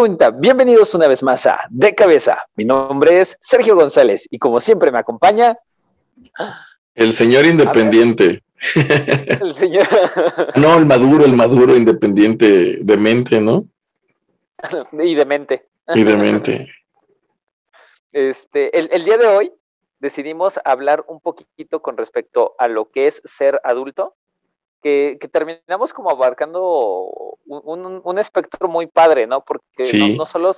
Bienvenidos una vez más a De Cabeza. Mi nombre es Sergio González y como siempre me acompaña... El señor independiente. El señor... No, el maduro, el maduro independiente de mente, ¿no? y de mente. Y de mente. Este, el, el día de hoy decidimos hablar un poquito con respecto a lo que es ser adulto que, terminamos como abarcando un, un, espectro muy padre, ¿no? Porque no, solo,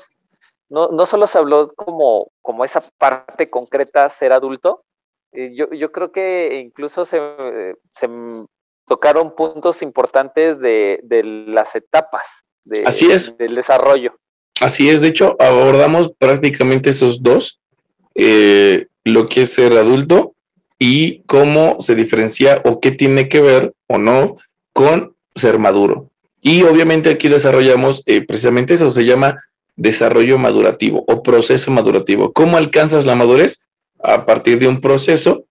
no, no solo se habló como, como esa parte concreta, ser adulto, eh, yo, yo creo que incluso se, se tocaron puntos importantes de, de las etapas de, Así es. del desarrollo. Así es, de hecho, abordamos prácticamente esos dos, eh, lo que es ser adulto y cómo se diferencia o qué tiene que ver o no con ser maduro. Y obviamente aquí desarrollamos eh, precisamente eso, se llama desarrollo madurativo o proceso madurativo. ¿Cómo alcanzas la madurez? A partir de un proceso,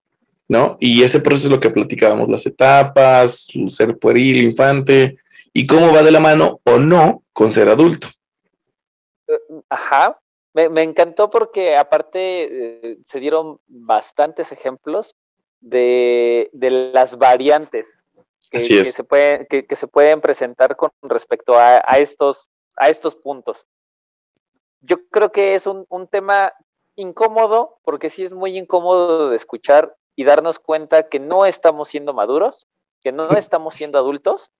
¿no? Y ese proceso es lo que platicábamos, las etapas, ser pueril, infante, y cómo va de la mano o no con ser adulto. Eh, ajá, me, encantó porque aparte eh, se dieron bastantes ejemplos de, las variantes que, se pueden, que, se pueden presentar con respecto a, estos, a estos puntos. Yo creo que es un, tema incómodo, porque sí es muy incómodo de escuchar y darnos cuenta que no estamos siendo maduros, que no estamos siendo adultos,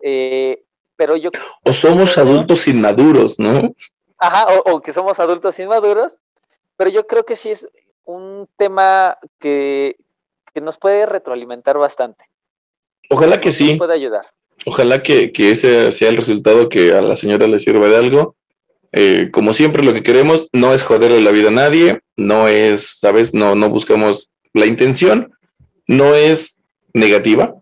eh, pero yo... O somos adultos inmaduros, ¿no? Ajá, o, que somos adultos inmaduros, pero yo creo que sí es un tema que, que nos puede retroalimentar bastante. Ojalá que sí. Puede ayudar. Ojalá que, ese sea el resultado que a la señora le sirva de algo. Eh, como siempre, lo que queremos no es joderle la vida a nadie, no es, ¿sabes? No, no buscamos la intención, no es negativa.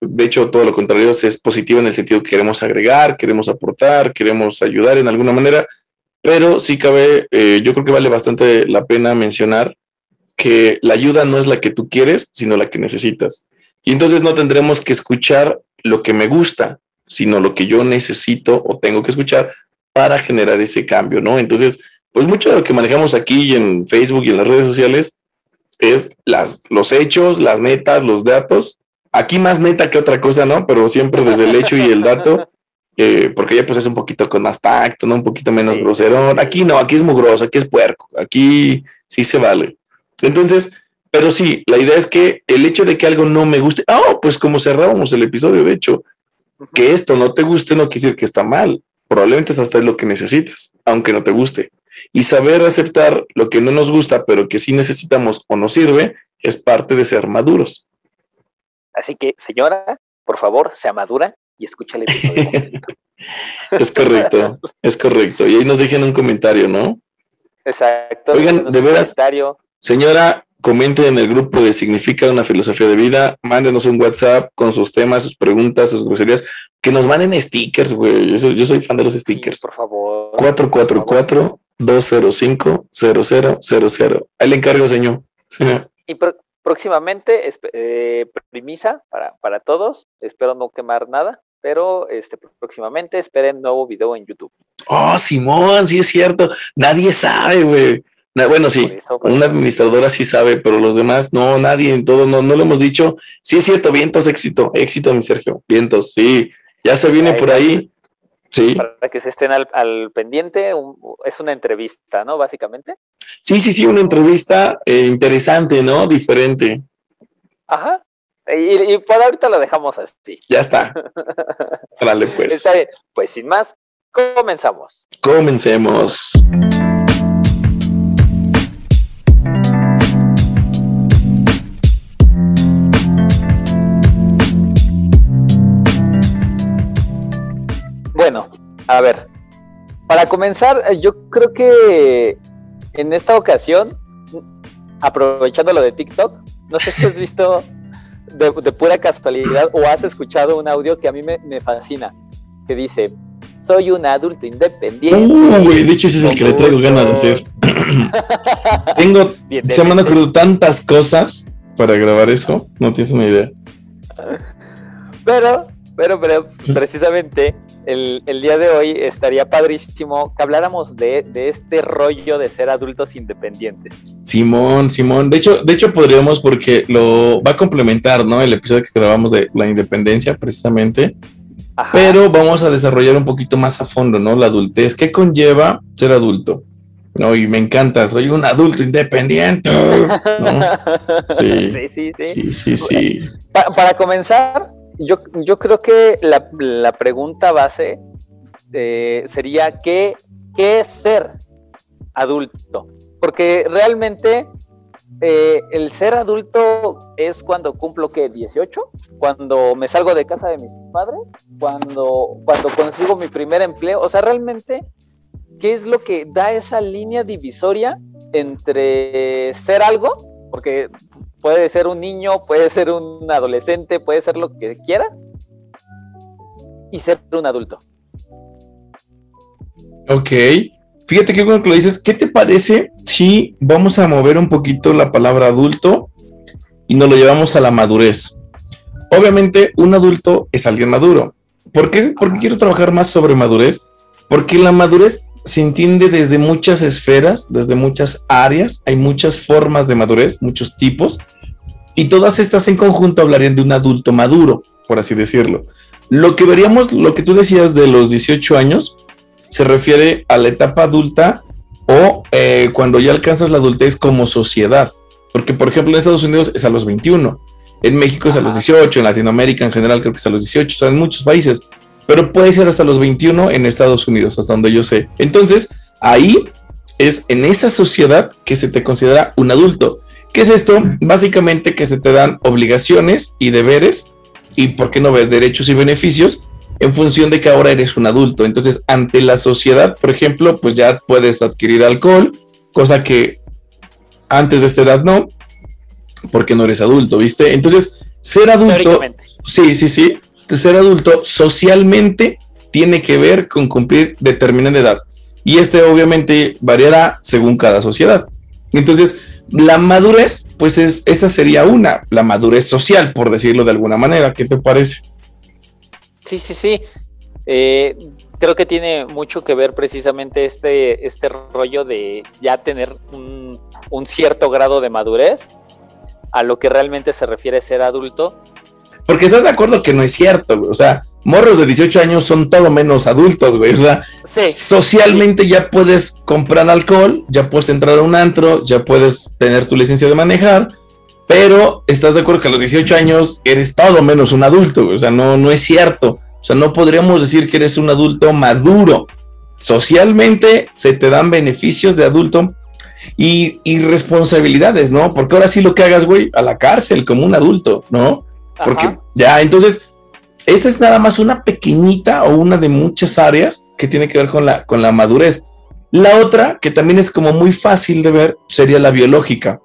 De hecho, todo lo contrario, es positiva en el sentido que queremos agregar, queremos aportar, queremos ayudar en alguna manera, pero sí cabe, eh, yo creo que vale bastante la pena mencionar que la ayuda no es la que tú quieres, sino la que necesitas. Y entonces no tendremos que escuchar lo que me gusta, sino lo que yo necesito o tengo que escuchar para generar ese cambio, ¿no? Entonces, pues mucho de lo que manejamos aquí en Facebook y en las redes sociales es las, los hechos, las netas, los datos. Aquí más neta que otra cosa, ¿no? Pero siempre desde el hecho y el dato, eh, porque ya pues es un poquito con más tacto, ¿no? Un poquito menos grosero. Aquí no, aquí es mugroso, aquí es puerco, aquí sí se vale. Entonces, pero sí, la idea es que el hecho de que algo no me guste, oh, pues como cerrábamos el episodio, de hecho, que esto no te guste no quiere decir que está mal. Probablemente hasta es lo que necesitas, aunque no te guste. Y saber aceptar lo que no nos gusta, pero que sí necesitamos o nos sirve, es parte de ser maduros. Así que, señora, por favor, sea madura y escucha el episodio. es correcto, es correcto. Y ahí nos dejen un comentario, ¿no? Exacto. Oigan, de veras, Señora, comente en el grupo de Significa una filosofía de vida, mándenos un WhatsApp con sus temas, sus preguntas, sus groserías, que nos manden stickers, güey. Yo soy, yo soy fan de los stickers. por favor. 444-205-0000. Ahí le encargo, señor. y próximamente, eh, premisa para, para todos, espero no quemar nada, pero este, próximamente esperen nuevo video en YouTube. Oh, Simón, sí es cierto. Nadie sabe, güey. Bueno, sí, una administradora sí sabe, pero los demás no, nadie, en todo, no, no lo hemos dicho. Sí es cierto, vientos, éxito, éxito, mi Sergio, vientos, sí, ya se viene por ahí. Sí. Para que se estén al, pendiente, es una entrevista, ¿no? Básicamente. Sí, sí, sí, una entrevista eh, interesante, ¿no? Diferente. Ajá. Y, por ahorita lo dejamos así. Ya está. Dale, pues. Pues sin más, comenzamos. Comencemos. Bueno, a ver, para comenzar, eh, yo creo que en esta ocasión, aprovechando lo de TikTok, no sé si has visto de, pura casualidad o has escuchado un audio que a mí me, fascina, que dice, soy un adulto independiente. Uh, de hecho ese es el que le traigo ganas de hacer. Tengo, se me han ocurrido tantas cosas para grabar eso, no tienes una idea. Pero, pero, pero, precisamente el, día de hoy estaría padrísimo que habláramos de, este rollo de ser adultos independientes. Simón, Simón. De hecho, de hecho podríamos porque lo va a complementar, ¿no? El episodio que grabamos de la independencia, precisamente. Pero vamos a desarrollar un poquito más a fondo, ¿no? La adultez. ¿Qué conlleva ser adulto? No, y me encanta, soy un adulto independiente. Sí, sí, sí. sí, sí, para comenzar, yo, yo creo que la, la pregunta base eh, sería ¿qué, ¿qué, es ser adulto? Porque realmente eh, el ser adulto es cuando cumplo que 18, cuando me salgo de casa de mis padres, cuando, cuando consigo mi primer empleo. O sea, realmente, ¿qué es lo que da esa línea divisoria entre ser algo? Porque puede ser un niño, puede ser un adolescente, puede ser lo que quieras, y ser un adulto. Ok, fíjate que cuando lo dices, ¿qué te parece si vamos a mover un poquito la palabra adulto y nos lo llevamos a la madurez? Obviamente, un adulto es alguien maduro. ¿Por qué? Porque quiero trabajar más sobre madurez. Porque la madurez se entiende desde muchas esferas, desde muchas áreas, hay muchas formas de madurez, muchos tipos, y todas estas en conjunto hablarían de un adulto maduro, por así decirlo. Lo que veríamos, lo que tú decías de los 18 años, se refiere a la etapa adulta o eh, cuando ya alcanzas la adultez como sociedad. Porque, por ejemplo, en Estados Unidos es a los 21, en México es a los 18, en Latinoamérica en general creo que es a los 18, o sea, en muchos países pero puede ser hasta los 21 en Estados Unidos, hasta donde yo sé. Entonces, ahí es en esa sociedad que se te considera un adulto. ¿Qué es esto? Básicamente que se te dan obligaciones y deberes y, ¿por qué no ver derechos y beneficios? En función de que ahora eres un adulto. Entonces, ante la sociedad, por ejemplo, pues ya puedes adquirir alcohol, cosa que antes de esta edad no, porque no eres adulto, ¿viste? Entonces, ser adulto... Sí, sí, sí ser adulto socialmente tiene que ver con cumplir determinada edad. Y este obviamente variará según cada sociedad. Entonces, la madurez, pues es, esa sería una, la madurez social, por decirlo de alguna manera. ¿Qué te parece? Sí, sí, sí. Eh, creo que tiene mucho que ver precisamente este, este rollo de ya tener un, un cierto grado de madurez a lo que realmente se refiere ser adulto porque estás de acuerdo que no es cierto, güey. O sea, morros de 18 años son todo menos adultos, güey. O sea, socialmente ya puedes comprar alcohol, ya puedes entrar a un antro, ya puedes tener tu licencia de manejar, pero estás de acuerdo que a los 18 años eres todo menos un adulto, güey. O sea, no, no es cierto. O sea, no podríamos decir que eres un adulto maduro. Socialmente se te dan beneficios de adulto y, y responsabilidades, ¿no? Porque ahora sí lo que hagas, güey, a la cárcel como un adulto, ¿no? Porque ya, entonces, esta es nada más una pequeñita o una de muchas áreas que tiene que ver con la, con la madurez. La otra, que también es como muy fácil de ver, sería la biológica.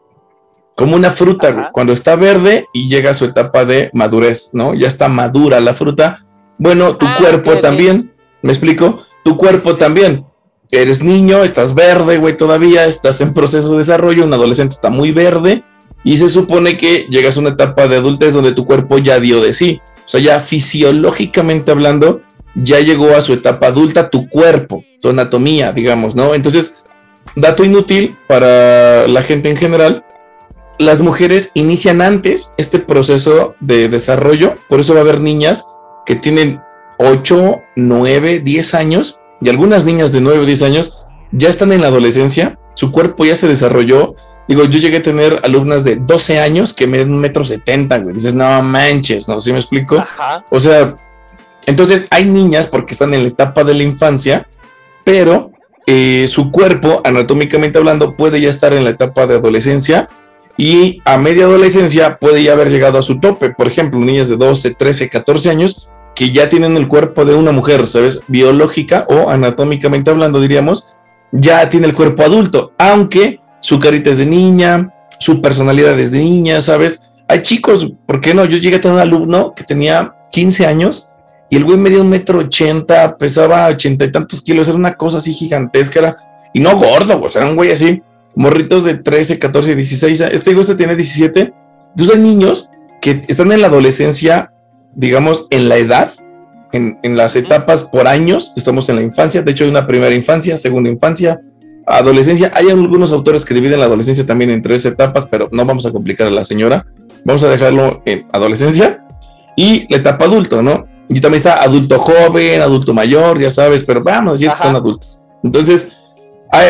Como una fruta, cuando está verde y llega a su etapa de madurez, ¿no? Ya está madura la fruta. Bueno, tu ah, cuerpo también, ¿me explico? Tu cuerpo también. Eres niño, estás verde, güey, todavía, estás en proceso de desarrollo, un adolescente está muy verde, y se supone que llegas a una etapa de adultez donde tu cuerpo ya dio de sí. O sea, ya fisiológicamente hablando, ya llegó a su etapa adulta tu cuerpo, tu anatomía, digamos, ¿no? Entonces, dato inútil para la gente en general, las mujeres inician antes este proceso de desarrollo, por eso va a haber niñas que tienen 8, 9, 10 años y algunas niñas de 9 o 10 años ya están en la adolescencia, su cuerpo ya se desarrolló, Digo, yo llegué a tener alumnas de 12 años que miden un metro setenta, güey. Dices, no manches, ¿no? ¿Sí me explico? Ajá. O sea, entonces hay niñas porque están en la etapa de la infancia, pero eh, su cuerpo, anatómicamente hablando, puede ya estar en la etapa de adolescencia y a media adolescencia puede ya haber llegado a su tope. Por ejemplo, niñas de 12, 13, 14 años que ya tienen el cuerpo de una mujer, ¿sabes? Biológica o anatómicamente hablando, diríamos, ya tiene el cuerpo adulto, aunque su carita es de niña, su personalidad es de niña, ¿sabes? Hay chicos, ¿por qué no? Yo llegué a tener un alumno que tenía 15 años y el güey medía un metro ochenta, pesaba ochenta y tantos kilos, era una cosa así gigantesca, era, y no gordo, pues era un güey así, morritos de 13, 14, 16, este güey este tiene 17, entonces hay niños que están en la adolescencia, digamos, en la edad, en, en, las etapas por años, estamos en la infancia, de hecho hay una primera infancia, segunda infancia, adolescencia, hay algunos autores que dividen la adolescencia también en tres etapas, pero no vamos a complicar a la señora, vamos a dejarlo en adolescencia y la etapa adulto, ¿no? Y también está adulto joven, adulto mayor, ya sabes, pero vamos a decir que son adultos. Entonces,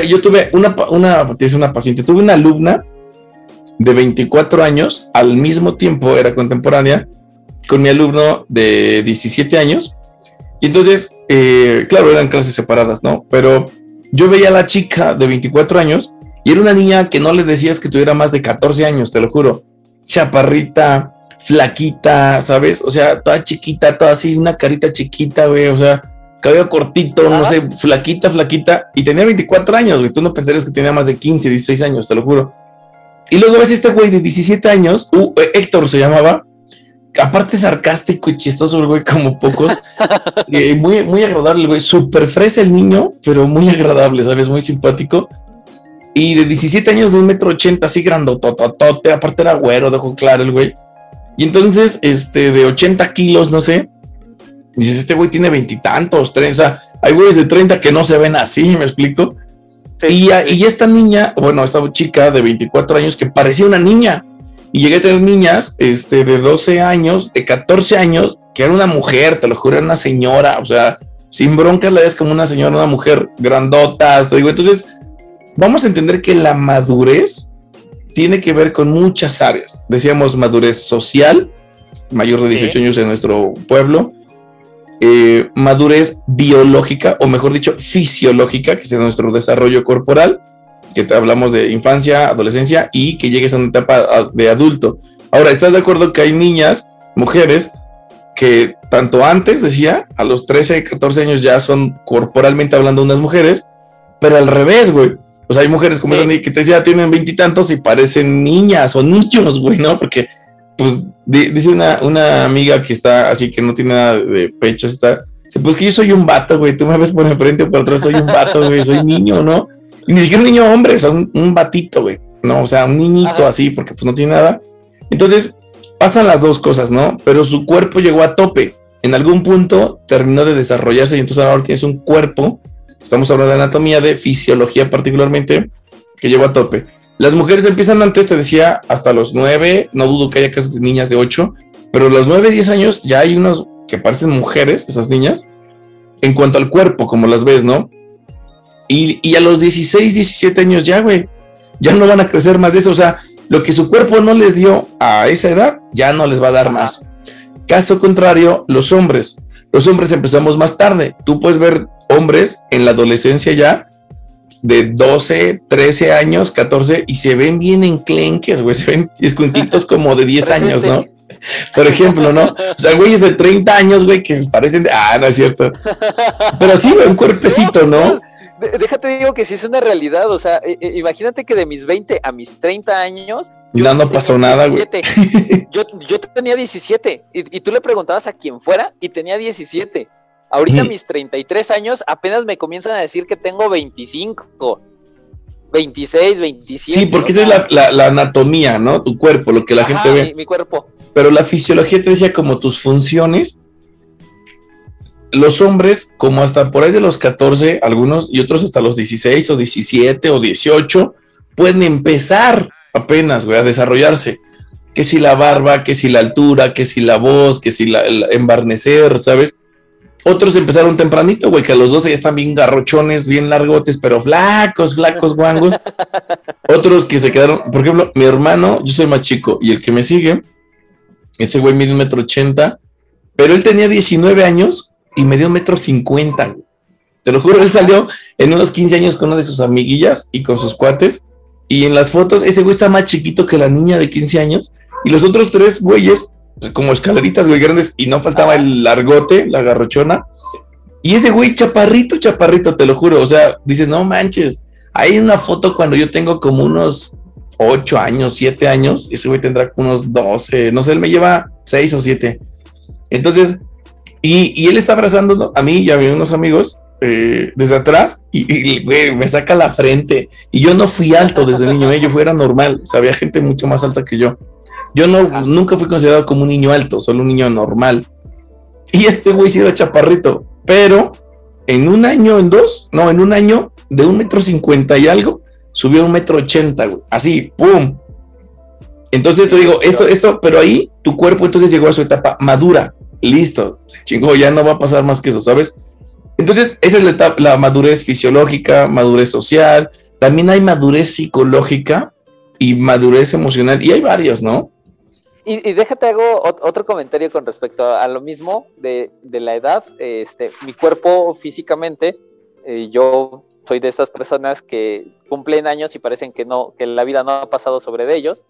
yo tuve una, una, una paciente, tuve una alumna de 24 años, al mismo tiempo era contemporánea con mi alumno de 17 años. Y entonces, eh, claro, eran clases separadas, ¿no? Pero yo veía a la chica de 24 años y era una niña que no le decías que tuviera más de 14 años, te lo juro. Chaparrita, flaquita, ¿sabes? O sea, toda chiquita, toda así, una carita chiquita, güey, o sea, cabello cortito, no sé, flaquita, flaquita, y tenía 24 años, güey, tú no pensarías que tenía más de 15, 16 años, te lo juro. Y luego ves este güey de 17 años, uh, Héctor se llamaba, aparte sarcástico y chistoso el güey como pocos, eh, muy, muy agradable el güey, súper fresa el niño, pero muy agradable, ¿sabes? Muy simpático. Y de 17 años de un metro ochenta, así grandotototote, aparte era güero, dejó claro el güey. Y entonces, este, de 80 kilos, no sé, dices, este güey tiene veintitantos, o sea, hay güeyes de 30 que no se ven así, ¿me explico? y, y, esta niña, bueno, esta chica de 24 años que parecía una niña, y llegué a tener niñas este, de 12 años, de 14 años, que era una mujer, te lo juro, era una señora, o sea, sin broncas la ves como una señora, una mujer grandota, te digo, entonces, vamos a entender que la madurez tiene que ver con muchas áreas. Decíamos madurez social, mayor de 18 años en nuestro pueblo, eh, madurez biológica, o mejor dicho, fisiológica, que es nuestro desarrollo corporal, que te hablamos de infancia, adolescencia y que llegues a una etapa de adulto. Ahora, ¿estás de acuerdo que hay niñas, mujeres, que tanto antes, decía, a los 13, 14 años ya son corporalmente hablando unas mujeres, pero al revés, güey. O sea, hay mujeres como sí. que te decía, tienen veintitantos y, parecen niñas o niños, güey, ¿no? Porque, pues, dice una, una amiga que está así, que no tiene nada de pecho, está, pues que yo soy un vato, güey, tú me ves por enfrente o por atrás, soy un vato, güey, soy niño, ¿no? Y ni siquiera un niño hombre, o sea, un, un batito, güey, ¿no? O sea, un niñito así, porque pues no tiene nada. Entonces, pasan las dos cosas, ¿no? Pero su cuerpo llegó a tope. En algún punto terminó de desarrollarse y entonces ahora tienes un cuerpo Estamos hablando de anatomía, de fisiología particularmente, que lleva a tope. Las mujeres empiezan antes, te decía, hasta los 9, no dudo que haya casos de niñas de 8, pero a los 9, 10 años ya hay unos que parecen mujeres, esas niñas, en cuanto al cuerpo, como las ves, ¿no? Y, y a los 16, 17 años ya, güey, ya no van a crecer más de eso, o sea, lo que su cuerpo no les dio a esa edad, ya no les va a dar más. Caso contrario, los hombres. Los hombres empezamos más tarde. Tú puedes ver hombres en la adolescencia ya de 12, 13 años, 14 y se ven bien enclenques, güey, se ven escuintitos como de 10 años, ¿no? Por ejemplo, ¿no? O sea, güeyes de 30 años, güey, que parecen de... Ah, no es cierto. Pero sí, un cuerpecito, ¿no? Déjate digo que sí es una realidad, o sea, imagínate que de mis 20 a mis 30 años... No, no pasó nada, güey. Yo, yo tenía 17 y, y tú le preguntabas a quien fuera y tenía 17. Ahorita mis 33 años apenas me comienzan a decir que tengo 25, 26, 27. Sí, porque esa es la, anatomía, ¿no? Tu cuerpo, lo que la gente ve. Mi, mi, cuerpo. Pero la fisiología te decía como tus funciones. Los hombres, como hasta por ahí de los 14, algunos y otros hasta los 16 o 17 o 18, pueden empezar apenas, güey, a desarrollarse. Que si la barba, que si la altura, que si la voz, que si la, el embarnecer, ¿sabes? Otros empezaron tempranito, güey, que a los 12 ya están bien garrochones, bien largotes, pero flacos, flacos, guangos. Otros que se quedaron, por ejemplo, mi hermano, yo soy más chico, y el que me sigue, ese güey mide un metro ochenta, pero él tenía 19 años y me dio metro cincuenta. Te lo juro, él salió en unos 15 años con una de sus amiguillas y con sus cuates, y en las fotos ese güey está más chiquito que la niña de 15 años, y los otros tres güeyes como escaleritas, güey, grandes, y no faltaba el largote, la garrochona. Y ese güey, chaparrito, chaparrito, te lo juro. O sea, dices, no manches. Hay una foto cuando yo tengo como unos 8 años, 7 años. Ese güey tendrá unos 12. No sé, él me lleva 6 o 7. Entonces, y, él está abrazando a mí y a unos amigos eh, desde atrás y, me saca la frente. Y yo no fui alto desde niño, ¿eh? yo fuera normal. O sea, había gente mucho más alta que yo. Yo no, nunca fui considerado como un niño alto, solo un niño normal. Y este güey sí era chaparrito, pero en un año, en dos, no, en un año de un metro cincuenta y algo, subió a un metro ochenta, güey. Así, ¡pum! Entonces te digo, esto, esto, pero ahí tu cuerpo entonces llegó a su etapa madura. Listo, se chingó, ya no va a pasar más que eso, ¿sabes? Entonces, esa es la, etapa, la madurez fisiológica, madurez social, también hay madurez psicológica y madurez emocional, y hay varios, ¿no? Y, déjate hago otro comentario con respecto a, lo mismo de, la edad. Este, mi cuerpo físicamente, eh, yo soy de estas personas que cumplen años y parecen que no, que la vida no ha pasado sobre de ellos.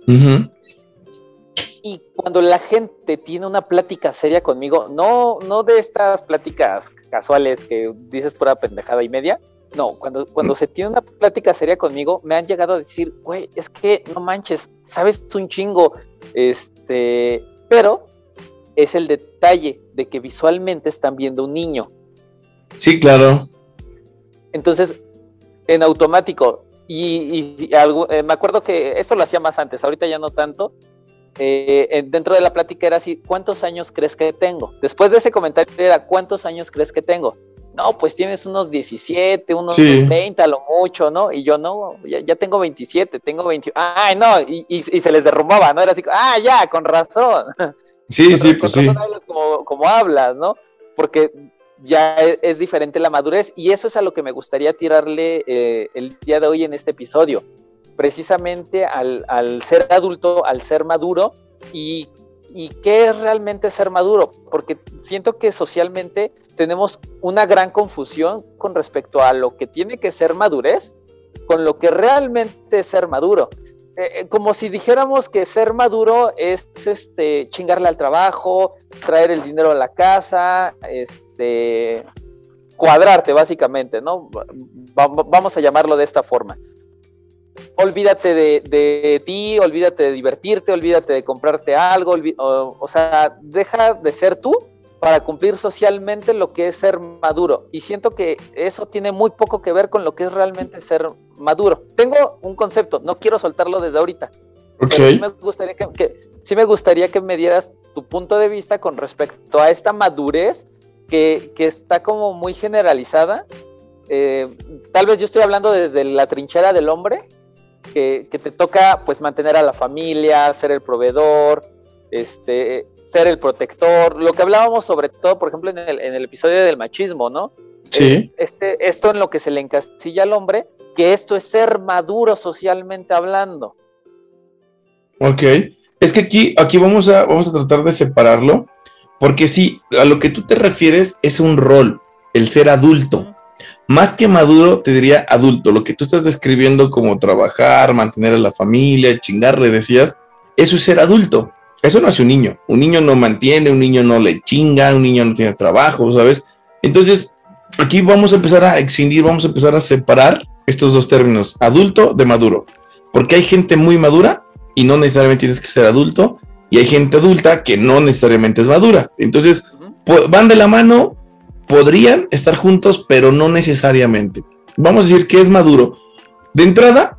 Y cuando la gente tiene una plática seria conmigo, no, no de estas pláticas casuales que dices pura pendejada y media, no, cuando, cuando se tiene una plática seria conmigo, me han llegado a decir, güey, es que no manches, sabes un chingo, este, pero es el detalle de que visualmente están viendo un niño. Sí, claro. Entonces, en automático, y, eh, me acuerdo que eso lo hacía más antes, ahorita ya no tanto. Eh, dentro de la plática era así, ¿cuántos años crees que tengo? Después de ese comentario era, ¿cuántos años crees que tengo? no, pues tienes unos 17, unos 20 a lo mucho, ¿no? Y yo, no, ya, tengo 27, tengo 20, ay, no, y, se les derrumbaba, ¿no? Era así, ah, ya, con razón. Sí, sí, pues sí. hablas como, hablas, ¿no? Porque ya e, es, diferente la madurez y eso es a lo que me gustaría tirarle eh, el día de hoy en este episodio, precisamente al, ser adulto, al ser maduro y y qué es realmente ser maduro, porque siento que socialmente tenemos una gran confusión con respecto a lo que tiene que ser madurez con lo que realmente es ser maduro. Eh, eh, como si dijéramos que ser maduro es este chingarle al trabajo, traer el dinero a la casa, este cuadrarte básicamente, ¿no? vamos a llamarlo de esta forma olvídate de, ti, olvídate de divertirte, olvídate de comprarte algo, o, sea, deja de ser tú para cumplir socialmente lo que es ser maduro. Y siento que eso tiene muy poco que ver con lo que es realmente ser maduro. Tengo un concepto, no quiero soltarlo desde ahorita. Pero sí me, gustaría que, sí me gustaría que me dieras tu punto de vista con respecto a esta madurez que, está como muy generalizada. Eh, tal vez yo estoy hablando desde la trinchera del hombre, que, te toca pues mantener a la familia, ser el proveedor, este, ser el protector, lo que hablábamos sobre todo, por ejemplo, en el, en el episodio del machismo, ¿no? Sí. Eh, este, esto en lo que se le encasilla al hombre, que esto es ser maduro socialmente hablando. Ok, es que aquí, aquí vamos, a, vamos a tratar de separarlo, porque sí, a lo que tú te refieres es un rol, el ser adulto. Más que maduro, te diría adulto. Lo que tú estás describiendo como trabajar, mantener a la familia, chingarle, decías, eso es ser adulto. Eso no hace un niño. Un niño no mantiene, un niño no le chinga, un niño no tiene trabajo, ¿sabes? Entonces, aquí vamos a empezar a excindir, vamos a empezar a separar estos dos términos, adulto de maduro. Porque hay gente muy madura y no necesariamente tienes que ser adulto, y hay gente adulta que no necesariamente es madura. Entonces, van de la mano, podrían estar juntos, pero no necesariamente. Vamos a decir que es maduro. De entrada,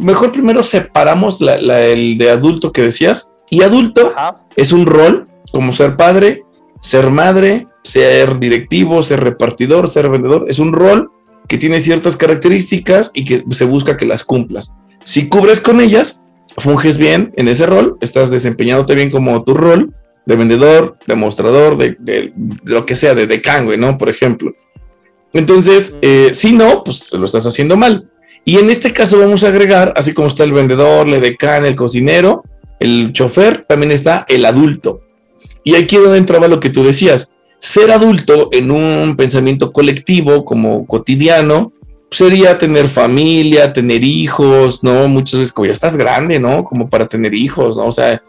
mejor primero separamos el de adulto que decías. Y adulto es un rol como ser padre, ser madre, ser directivo, ser repartidor, ser vendedor. Es un rol que tiene ciertas características y que se busca que las cumplas. Si cubres con ellas, funges bien en ese rol, estás desempeñándote bien como tu rol de vendedor, de mostrador, de, lo que sea, de decán, güey, ¿no? Por ejemplo. Entonces, eh, si no, pues lo estás haciendo mal. Y en este caso vamos a agregar, así como está el vendedor, el decán, el cocinero, el chofer, también está el adulto. Y aquí es donde entraba lo que tú decías. Ser adulto en un pensamiento colectivo, como cotidiano, sería tener familia, tener hijos, ¿no? Muchas veces como ya estás grande, ¿no? Como para tener hijos, ¿no? O sea,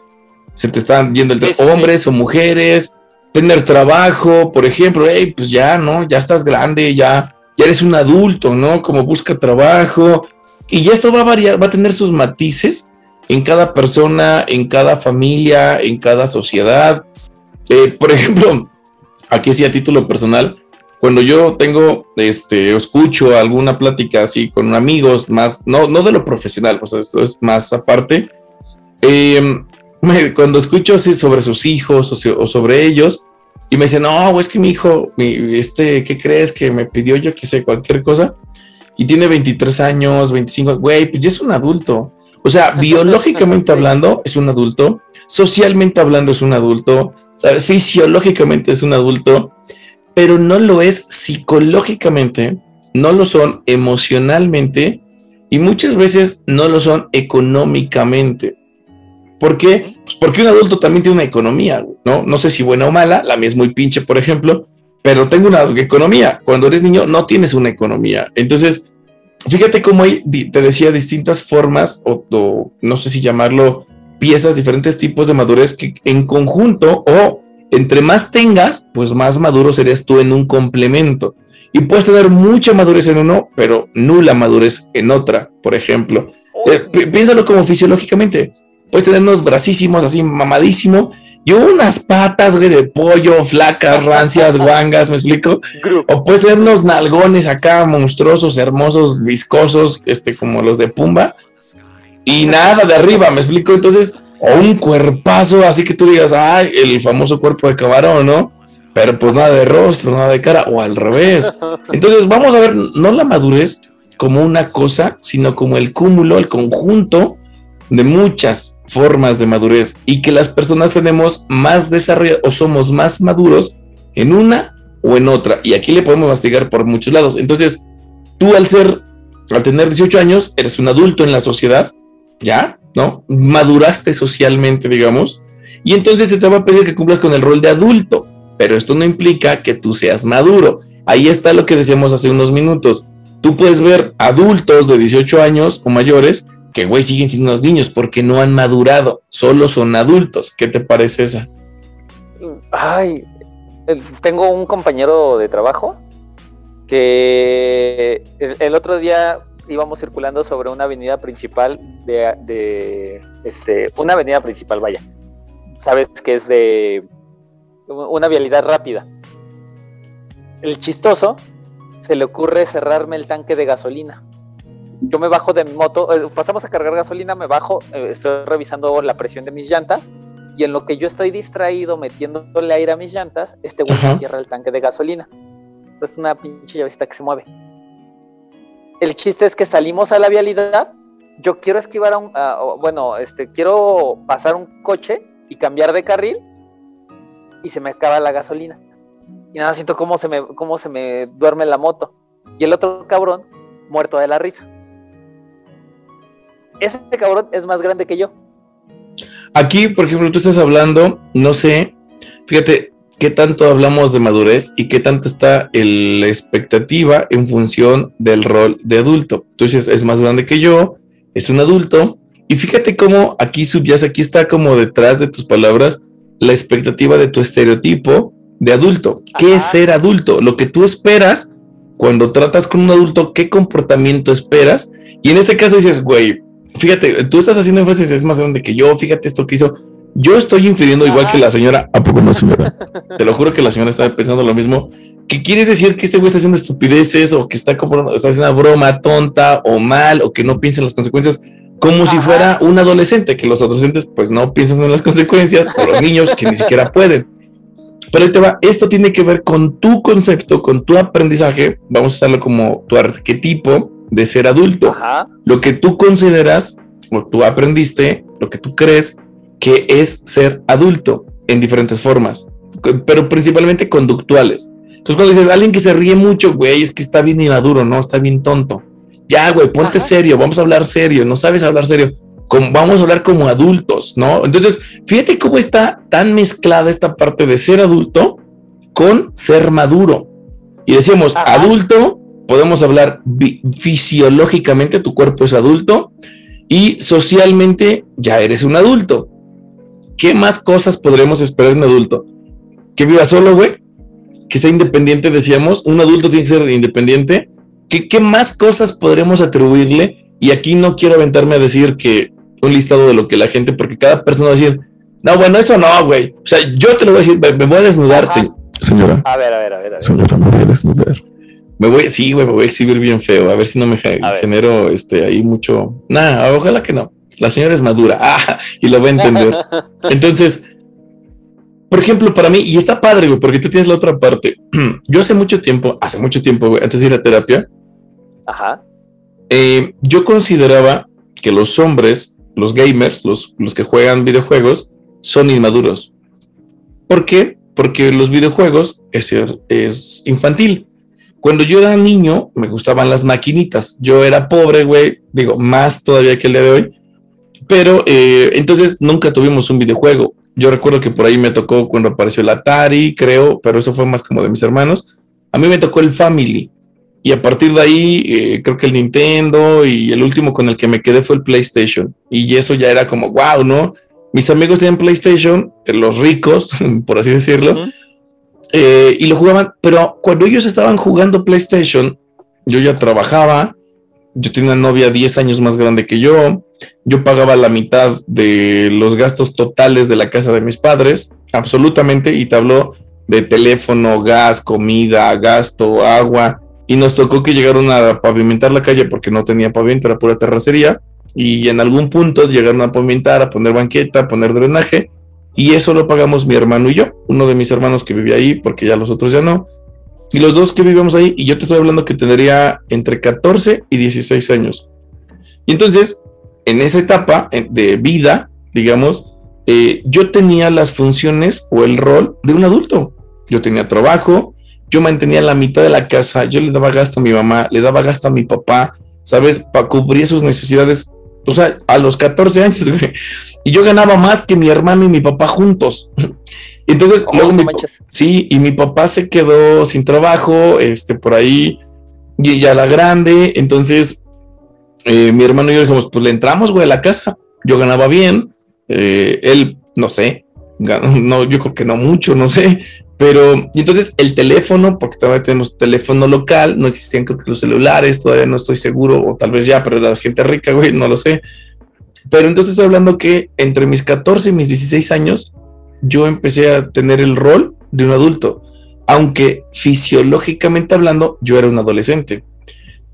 se te están yendo entre hombres o mujeres, tener trabajo, por ejemplo, hey, pues ya, ¿no? Ya estás grande, ya, ya eres un adulto, ¿no? Como busca trabajo. Y ya esto va a variar, va a tener sus matices en cada persona, en cada familia, en cada sociedad. Eh, por ejemplo, aquí sí a título personal, cuando yo tengo, este, escucho alguna plática así con amigos, más, no, no de lo profesional, pues esto es más aparte, eh, cuando escucho así sobre sus hijos o, sobre ellos, y me dicen, no, es que mi hijo, este, ¿qué crees? Que me pidió yo que sé cualquier cosa, y tiene 23 años, 25, güey, pues ya es un adulto. O sea, biológicamente hablando es un adulto, socialmente hablando es un adulto, ¿sabes? fisiológicamente es un adulto, pero no lo es psicológicamente, no lo son emocionalmente y muchas veces no lo son económicamente. ¿Por qué? Pues porque un adulto también tiene una economía, ¿no? No sé si buena o mala, la mía es muy pinche, por ejemplo, pero tengo una economía. Cuando eres niño no tienes una economía. Entonces, fíjate cómo hay, te decía, distintas formas, o no sé si llamarlo piezas, diferentes tipos de madurez que en conjunto o entre más tengas, pues más maduro serías tú en un complemento. Y puedes tener mucha madurez en uno, pero nula madurez en otra, por ejemplo. Eh, piénsalo como fisiológicamente. Puedes tener unos bracísimos así mamadísimo y unas patas de pollo, flacas, rancias, guangas, ¿me explico? O puedes tener unos nalgones acá monstruosos, hermosos, viscosos, este, como los de Pumba. Y nada de arriba, ¿me explico? Entonces, o un cuerpazo, así que tú digas, ay, el famoso cuerpo de camarón, ¿no? Pero pues nada de rostro, nada de cara, o al revés. Entonces vamos a ver, no la madurez como una cosa, sino como el cúmulo, el conjunto de muchas formas de madurez y que las personas tenemos más desarrollo o somos más maduros en una o en otra. Y aquí le podemos mastigar por muchos lados. Entonces, tú al ser, al tener 18 años, eres un adulto en la sociedad, ¿ya? ¿no? Maduraste socialmente, digamos, y entonces se te va a pedir que cumplas con el rol de adulto, pero esto no implica que tú seas maduro. Ahí está lo que decíamos hace unos minutos. Tú puedes ver adultos de 18 años o mayores que, güey, siguen siendo unos niños porque no han madurado, solo son adultos. ¿Qué te parece esa? Ay, tengo un compañero de trabajo que el otro día íbamos circulando sobre una avenida principal de, este, una avenida principal, vaya. Sabes que es de una vialidad rápida. El chistoso se le ocurre cerrarme el tanque de gasolina. Yo me bajo de mi moto, eh, pasamos a cargar gasolina, me bajo, eh, estoy revisando la presión de mis llantas y en lo que yo estoy distraído metiéndole aire a mis llantas, este güey cierra el tanque de gasolina. Es una pinche llavecita que se mueve el chiste es que salimos a la vialidad, yo quiero esquivar a un, bueno, este, quiero pasar un coche y cambiar de carril y se me acaba la gasolina. Y nada, siento cómo se me, cómo se me duerme la moto. Y el otro cabrón, muerto de la risa. Ese cabrón es más grande que yo. Aquí, por ejemplo, tú estás hablando, no sé, fíjate, qué tanto hablamos de madurez y qué tanto está la expectativa en función del rol de adulto. Entonces es más grande que yo, es un adulto, y fíjate cómo aquí subyace, aquí está como detrás de tus palabras la expectativa de tu estereotipo de adulto. ¿Qué es ser adulto? Lo que tú esperas cuando tratas con un adulto, ¿qué comportamiento esperas? Y en este caso dices, güey, fíjate, tú estás haciendo énfasis, es más grande que yo, fíjate esto que hizo yo estoy infiriendo igual que la señora. ¿A poco no, señora? Te lo juro que la señora está pensando lo mismo. ¿Qué quieres decir que este güey está haciendo estupideces o que está, está haciendo una broma tonta o mal o que no piensa en las consecuencias? Como si fuera un adolescente, que los adolescentes pues no piensan en las consecuencias, o los niños que ni siquiera pueden. Pero te va, esto tiene que ver con tu concepto, con tu aprendizaje, vamos a usarlo como tu arquetipo de ser adulto. Lo que tú consideras o tú aprendiste, lo que tú crees que es ser adulto en diferentes formas, pero principalmente conductuales. Entonces, cuando dices alguien que se ríe mucho, güey, es que está bien inmaduro, ¿no? Está bien tonto. Ya, güey, ponte serio, vamos a hablar serio, no sabes hablar serio. Como, vamos a hablar como adultos, ¿no? Entonces, fíjate cómo está tan mezclada esta parte de ser adulto con ser maduro. Y decimos, adulto, podemos hablar fisiológicamente, tu cuerpo es adulto, y socialmente ya eres un adulto. ¿Qué más cosas podremos esperar en un adulto? que viva solo, güey, que sea independiente, decíamos, un adulto tiene que ser independiente. ¿Qué, ¿Qué más cosas podremos atribuirle? Y aquí no quiero aventarme a decir que un listado de lo que la gente, porque cada persona va a decir, no, bueno, eso no, güey. O sea, yo te lo voy a decir, me, voy a desnudar, señora. A ver, a ver, a ver. Señora, me voy a desnudar. Me voy, sí, güey, me voy a exhibir bien feo. A ver si no me genero este ahí mucho. Nada, ojalá que no. La señora es madura. Ah, y lo voy a entender. Entonces, por ejemplo, para mí, y está padre, güey, porque tú tienes la otra parte. Yo hace mucho tiempo, hace mucho tiempo, güey, antes de ir a terapia, Ajá. Eh, yo consideraba que los hombres, los gamers, los, los que juegan videojuegos, son inmaduros. ¿Por qué? Porque los videojuegos es, es infantil. Cuando yo era niño, me gustaban las maquinitas. Yo era pobre, güey, digo, más todavía que el día de hoy. Pero eh, entonces nunca tuvimos un videojuego. Yo recuerdo que por ahí me tocó cuando apareció el Atari, creo, pero eso fue más como de mis hermanos. A mí me tocó el Family. Y a partir de ahí, eh, creo que el Nintendo y el último con el que me quedé fue el PlayStation. Y eso ya era como, wow, ¿no? Mis amigos tenían PlayStation, eh, los ricos, por así decirlo, eh, y lo jugaban, pero cuando ellos estaban jugando PlayStation, yo ya trabajaba, yo tenía una novia 10 años más grande que yo, yo pagaba la mitad de los gastos totales de la casa de mis padres, absolutamente, y te habló de teléfono, gas, comida, gasto, agua, y nos tocó que llegaron a pavimentar la calle porque no tenía pavimento, era pura terracería, y en algún punto llegaron a pavimentar, a poner banqueta, a poner drenaje, y eso lo pagamos mi hermano y yo, uno de mis hermanos que vivía ahí, porque ya los otros ya no, y los dos que vivíamos ahí, y yo te estoy hablando que tendría entre 14 y 16 años. Y entonces, en esa etapa de vida, digamos, eh, yo tenía las funciones o el rol de un adulto. Yo tenía trabajo, yo mantenía la mitad de la casa, yo le daba gasto a mi mamá, le daba gasto a mi papá, ¿sabes? Para cubrir sus necesidades, o sea, a los 14 años, güey. Y yo ganaba más que mi hermano y mi papá juntos. Entonces, luego mi, sí, y mi papá se quedó sin trabajo, este, por ahí, y ya la grande, entonces, eh, mi hermano y yo dijimos, pues le entramos, güey, a la casa. Yo ganaba bien, eh, él, no sé, no, yo creo que no mucho, no sé, pero, entonces el teléfono, porque todavía tenemos teléfono local, no existían creo que los celulares, todavía no estoy seguro, o tal vez ya, pero la gente rica, güey, no lo sé. Pero entonces estoy hablando que entre mis 14 y mis 16 años, yo empecé a tener el rol de un adulto, aunque fisiológicamente hablando, yo era un adolescente,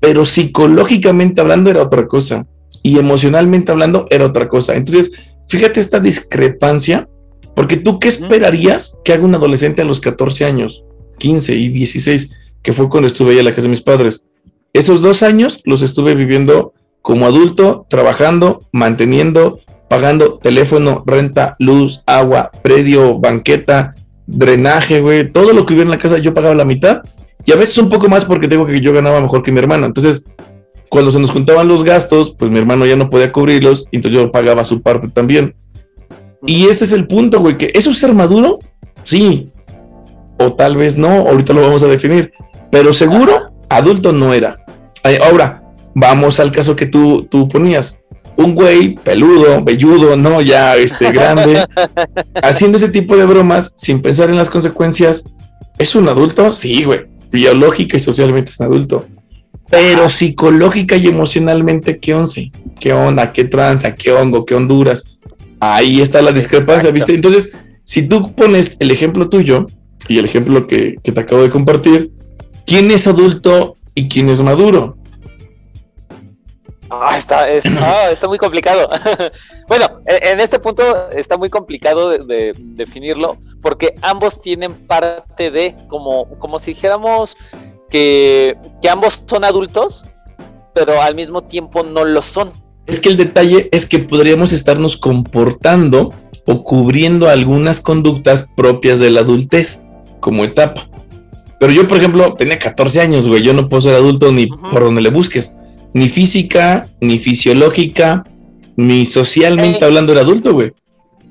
pero psicológicamente hablando era otra cosa, y emocionalmente hablando era otra cosa. Entonces, fíjate esta discrepancia porque tú, ¿qué esperarías que haga un adolescente a los 14 años, 15 y 16, que fue cuando estuve ahí en la casa de mis padres? Esos dos años los estuve viviendo como adulto, trabajando, manteniendo, pagando teléfono, renta, luz, agua, predio, banqueta, drenaje, güey, todo lo que hubiera en la casa yo pagaba la mitad y a veces un poco más porque tengo que yo ganaba mejor que mi hermano. Entonces, cuando se nos juntaban los gastos, pues mi hermano ya no podía cubrirlos y entonces yo pagaba su parte también. Y este es el punto, güey, que eso es ser maduro, sí, o tal vez no, ahorita lo vamos a definir, pero seguro adulto no era. Ahora, vamos al caso que tú, tú ponías. Un güey peludo, velludo, no, ya este grande, haciendo ese tipo de bromas sin pensar en las consecuencias. ¿Es un adulto? Sí, güey. Biológica y socialmente es un adulto. Pero psicológica y emocionalmente, ¿qué once? ¿Qué onda? ¿Qué tranza? ¿Qué hongo? ¿Qué Honduras? Ahí está la discrepancia, ¿viste? Entonces, si tú pones el ejemplo tuyo y el ejemplo que, te acabo de compartir, ¿quién es adulto y quién es maduro? Ah, está, ah, está muy complicado. bueno, e, en este punto está muy complicado de, definirlo porque ambos tienen parte de, como, como si dijéramos que, que ambos son adultos, pero al mismo tiempo no lo son. Es que el detalle es que podríamos estarnos comportando o cubriendo algunas conductas propias de la adultez como etapa. Pero yo, por ejemplo, tenía 14 años, güey. Yo no puedo ser adulto ni por donde le busques. Ni física, ni fisiológica, ni socialmente eh. hablando era adulto, güey.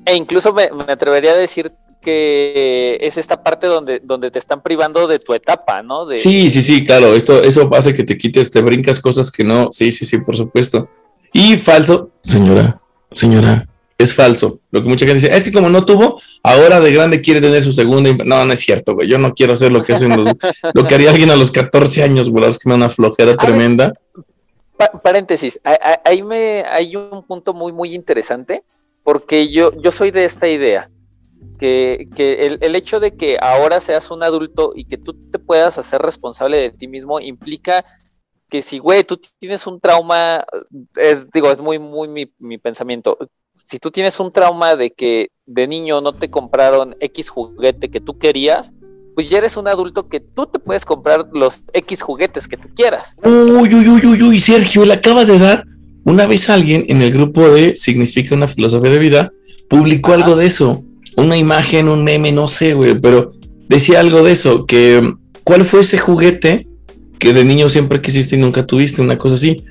E incluso me, atrevería a decir que es esta parte donde, donde te están privando de tu etapa, ¿no? Sí, sí, sí, claro. Esto, eso hace que te quites, te brincas cosas que no. Sí, sí, sí, por supuesto. Y falso, señora, señora, es falso. Lo que mucha gente dice, es que como no tuvo, ahora de grande quiere tener su segunda No, no es cierto, güey. Yo no quiero hacer lo que hacen los, lo que haría alguien a los 14 años, güey. Es que me da una flojera tremenda. paréntesis, ahí me hay un punto muy, muy interesante, porque yo, yo soy de esta idea. Que, que el, el hecho de que ahora seas un adulto y que tú te puedas hacer responsable de ti mismo implica que si, güey, tú tienes un trauma, es, digo, es muy, muy mi, mi, pensamiento. Si tú tienes un trauma de que de niño no te compraron X juguete que tú querías, pues ya eres un adulto que tú te puedes comprar los X juguetes que tú quieras. Uy, uy, uy, uy, uy, Sergio, le acabas de dar. Una vez alguien en el grupo de Significa una filosofía de vida publicó algo de eso. Una imagen, un meme, no sé, güey, pero decía algo de eso, que cuál fue ese juguete que de niño siempre quisiste y nunca tuviste, una cosa así.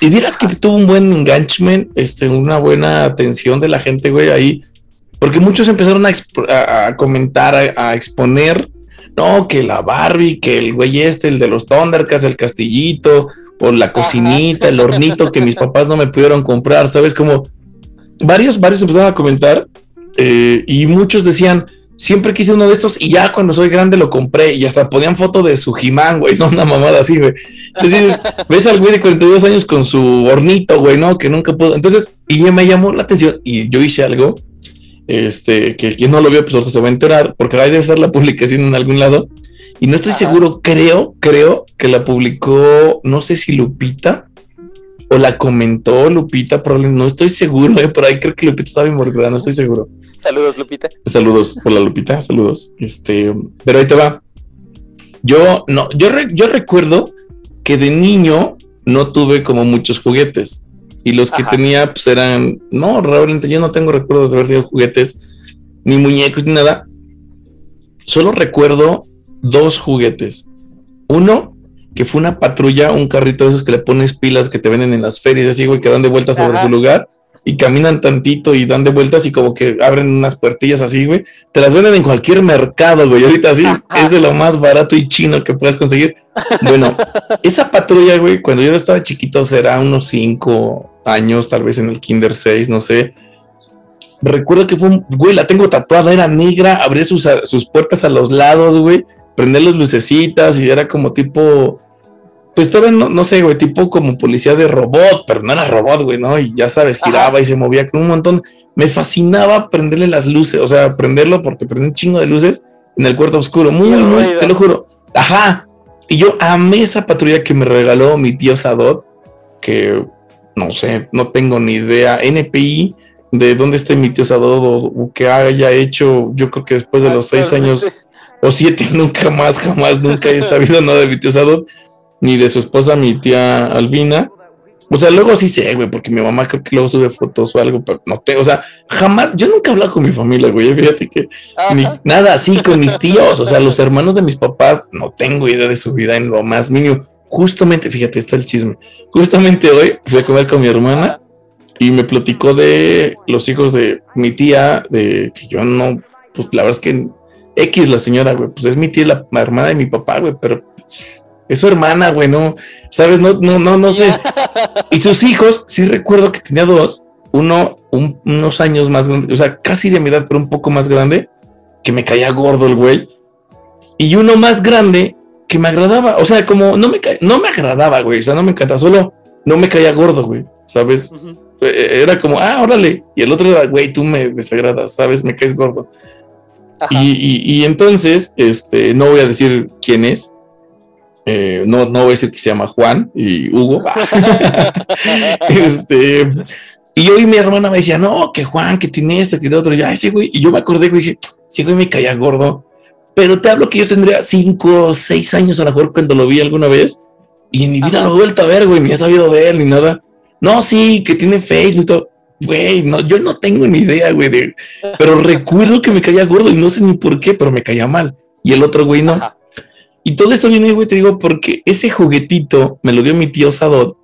Y vieras que tuvo un buen engagement, este, una buena atención de la gente, güey, ahí, porque muchos empezaron a, comentar, a, exponer, no, que la Barbie, que el güey este, el de los Thundercats, el castillito, o la cocinita, el hornito que mis papás no me pudieron comprar, ¿sabes? Como varios, varios empezaron a comentar eh, y muchos decían, siempre quise uno de estos y ya cuando soy grande lo compré y hasta ponían foto de su Jimán, güey, no una mamada así, güey. Entonces ves al güey de 42 años con su hornito, güey, ¿no? Que nunca pudo. Entonces, y me llamó la atención y yo hice algo, este, que quien no lo vio, pues ahorita se va a enterar, porque ahí debe estar la publicación en algún lado. Y no estoy seguro, creo, creo que la publicó, no sé si Lupita o la comentó Lupita, probablemente, no estoy seguro, eh, por ahí creo que Lupita estaba involucrada, no estoy seguro. Saludos, Lupita. Saludos, hola Lupita, saludos. Este, pero ahí te va. Yo no, yo, yo recuerdo que de niño no tuve como muchos juguetes. Y los que tenía, pues eran, no, realmente yo no tengo recuerdos de haber tenido juguetes, ni muñecos, ni nada. Solo recuerdo dos juguetes. Uno, que fue una patrulla, un carrito de esos que le pones pilas que te venden en las ferias, así, güey, que dan de vuelta sobre su lugar y caminan tantito y dan de vueltas y como que abren unas puertillas así, güey. Te las venden en cualquier mercado, güey. Ahorita sí, es de lo más barato y chino que puedes conseguir. Bueno, esa patrulla, güey, cuando yo estaba chiquito, será unos cinco años, tal vez en el Kinder 6, no sé. Recuerdo que fue un, güey, la tengo tatuada, era negra, abría sus, sus puertas a los lados, güey, prender las lucecitas y era como tipo pues todavía no, no sé, güey, tipo como policía de robot, pero no era robot, güey, ¿no? Y ya sabes, giraba y se movía con un montón. Me fascinaba prenderle las luces, o sea, prenderlo porque prende un chingo de luces en el cuarto oscuro. Muy, muy, te lo juro. Ajá. Y yo amé esa patrulla que me regaló mi tío Sadot, que no sé, no tengo ni idea. NPI, de dónde esté mi tío Sadot o, que haya hecho, yo creo que después de los seis años o siete, nunca más, jamás, nunca he sabido nada de mi tío Sadot ni de su esposa, mi tía Albina. O sea, luego sí sé, güey, porque mi mamá creo que luego sube fotos o algo, pero no te, o sea, jamás, yo nunca he hablado con mi familia, güey, fíjate que ni, nada así con mis tíos, o sea, los hermanos de mis papás, no tengo idea de su vida en lo más mínimo. Justamente, fíjate, está el chisme. Justamente hoy fui a comer con mi hermana y me platicó de los hijos de mi tía, de que yo no, pues la verdad es que X la señora, güey, pues es mi tía, la hermana de mi papá, güey, pero es su hermana, güey, no, sabes, no, no, no, no sé. Y sus hijos, sí recuerdo que tenía dos, uno unos años más grande, o sea, casi de mi edad, pero un poco más grande, que me caía gordo el güey, y uno más grande que me agradaba, o sea, como no me, no me agradaba, güey, o sea, no me encanta, solo no me caía gordo, güey, ¿sabes? E, e, era como, ah, órale, y el otro era, güey, tú me desagradas, ¿sabes? Me caes gordo. Y, y, entonces, este, no voy a decir quién es, eh, no, no voy a decir que se llama Juan y Hugo. este, y yo y mi hermana me decía, no, que Juan, que tiene esto, que de otro. Ya, ese güey. Y yo me acordé, güey, dije, ese güey me caía gordo. Pero te hablo que yo tendría cinco o seis años a lo mejor cuando lo vi alguna vez. Y en mi vida lo he vuelto a ver, güey, ni he sabido de él ni nada. No, sí, que tiene Facebook y todo. Güey, no, yo no tengo ni idea, güey, de, pero recuerdo que me caía gordo y no sé ni por qué, pero me caía mal. Y el otro güey no. Y todo esto viene, güey, te digo, porque ese juguetito me lo dio mi tío Sadot.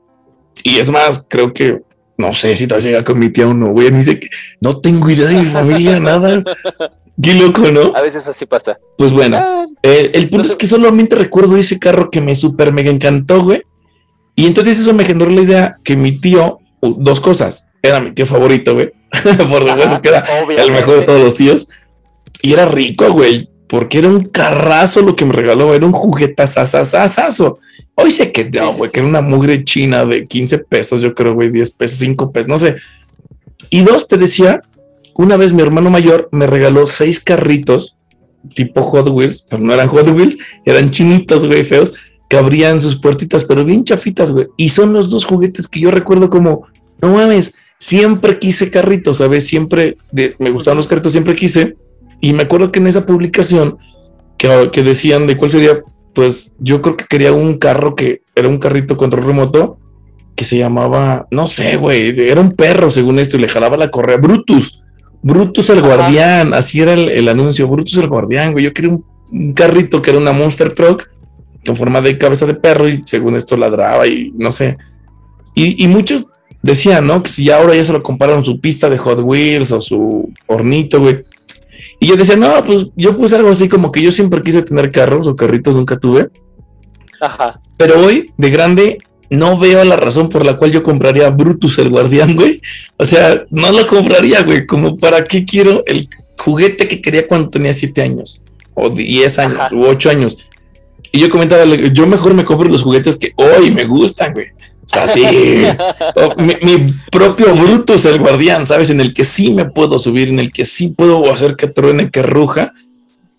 Y es más, creo que, no sé si todavía llega con mi tía o no, güey. Me dice que no tengo idea de mi familia, nada. Qué loco, ¿no? A veces así pasa. Pues bueno, ah, eh, el punto es que solamente recuerdo ese carro que me súper mega encantó, güey. Y entonces eso me generó la idea que mi tío, dos cosas, era mi tío favorito, güey. Por supuesto que era el mejor de todos los tíos. Y era rico, güey, porque era un carrazo lo que me regaló, era un juguetazazazazo. Hoy sé que no, güey, que era una mugre china de 15 pesos, yo creo, güey, 10 pesos, 5 pesos, no sé. Y dos, te decía, una vez mi hermano mayor me regaló seis carritos tipo Hot Wheels, pero no eran Hot Wheels, eran chinitos, güey, feos, que abrían sus puertitas, pero bien chafitas, güey. Y son los dos juguetes que yo recuerdo como, no mames, siempre quise carritos, ¿sabes? Siempre me gustaban los carritos, siempre quise. Y me acuerdo que en esa publicación que, que decían de cuál sería, pues yo creo que quería un carro que era un carrito control remoto que se llamaba, no sé, güey, era un perro según esto y le jalaba la correa, Brutus. Brutus el guardián, así era el, anuncio, Brutus el guardián, güey. Yo quería un, un, carrito que era una Monster Truck con forma de cabeza de perro y según esto ladraba y no sé. Y, y muchos decían, ¿no? Que si ahora ya se lo compararon su pista de Hot Wheels o su hornito, güey. Y yo decía, no, pues yo puse algo así como que yo siempre quise tener carros o carritos, nunca tuve. Ajá. Pero hoy, de grande, no veo la razón por la cual yo compraría Brutus el guardián, güey. O sea, no lo compraría, güey. Como para qué quiero el juguete que quería cuando tenía siete años, o 10 años, u 8 años. Y yo comentaba, yo mejor me compro los juguetes que hoy me gustan, güey. O sea, sí. mi, propio Brutus el guardián, ¿sabes? En el que sí me puedo subir, en el que sí puedo hacer que truene, que ruja.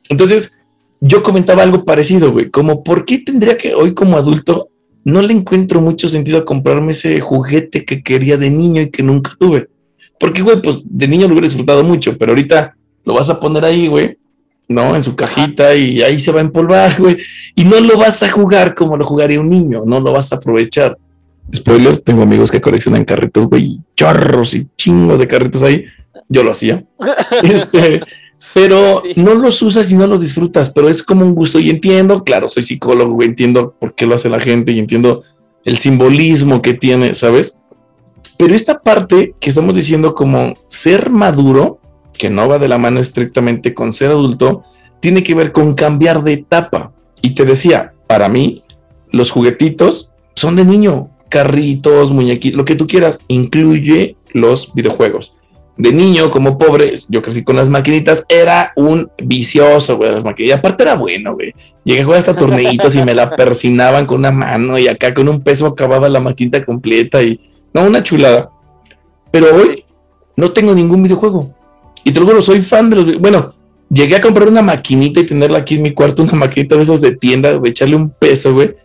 Entonces, yo comentaba algo parecido, güey. Como, ¿por qué tendría que hoy como adulto no le encuentro mucho sentido a comprarme ese juguete que quería de niño y que nunca tuve. Porque, güey, pues de niño lo hubiera disfrutado mucho, pero ahorita lo vas a poner ahí, güey, ¿no? En su cajita y ahí se va a empolvar, güey. Y no lo vas a jugar como lo jugaría un niño, no lo vas a aprovechar. Spoiler, tengo amigos que coleccionan carritos, güey, chorros y chingos de carritos ahí. Yo lo hacía. este, pero no los usas y no los disfrutas, pero es como un gusto y entiendo, claro, soy psicólogo, entiendo por qué lo hace la gente y entiendo el simbolismo que tiene, ¿sabes? Pero esta parte que estamos diciendo como ser maduro, que no va de la mano estrictamente con ser adulto, tiene que ver con cambiar de etapa. Y te decía, para mí, los juguetitos son de niño, carritos, muñequitos, lo que tú quieras, incluye los videojuegos de niño, como pobre, yo crecí con las maquinitas, era un vicioso, güey, las maquinitas. Y aparte era bueno, güey. Llegué a jugar hasta torneitos y me la persinaban con una mano y acá con un peso acababa la maquinita completa y, no, una chulada. Pero hoy no tengo ningún videojuego. Y te lo juro, soy fan de los, bueno, llegué a comprar una maquinita y tenerla aquí en mi cuarto, una maquinita de esas de tienda, de echarle un peso, güey.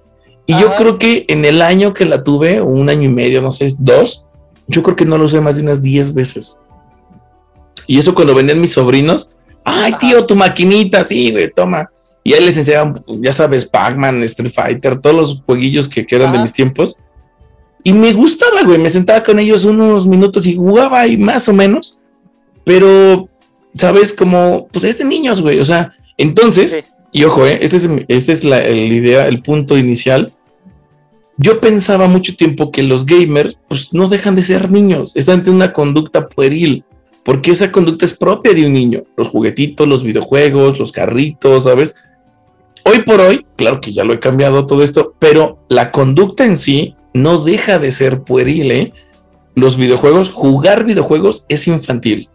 Y yo creo que en el año que la tuve, un año y medio, no sé, dos, yo creo que no lo usé más de unas 10 veces. Y eso cuando venían mis sobrinos, ay, tío, tu maquinita, sí, güey, toma. Y ahí les enseñaban, ya sabes, Pac-Man, Street Fighter, todos los jueguillos que, eran de mis tiempos. Y me gustaba, güey, me sentaba con ellos unos minutos y jugaba y más o menos. Pero, ¿sabes? Como, pues es de niños, güey. O sea, entonces, y ojo, eh, este es, este es la, idea, el punto inicial. Yo pensaba mucho tiempo que los gamers, pues no dejan de ser niños, están en una conducta pueril porque esa conducta es propia de un niño. Los juguetitos, los videojuegos, los carritos, ¿sabes? Hoy por hoy, claro que ya lo he cambiado todo esto, pero la conducta en sí no deja de ser pueril, ¿eh? Los videojuegos, jugar videojuegos es infantil.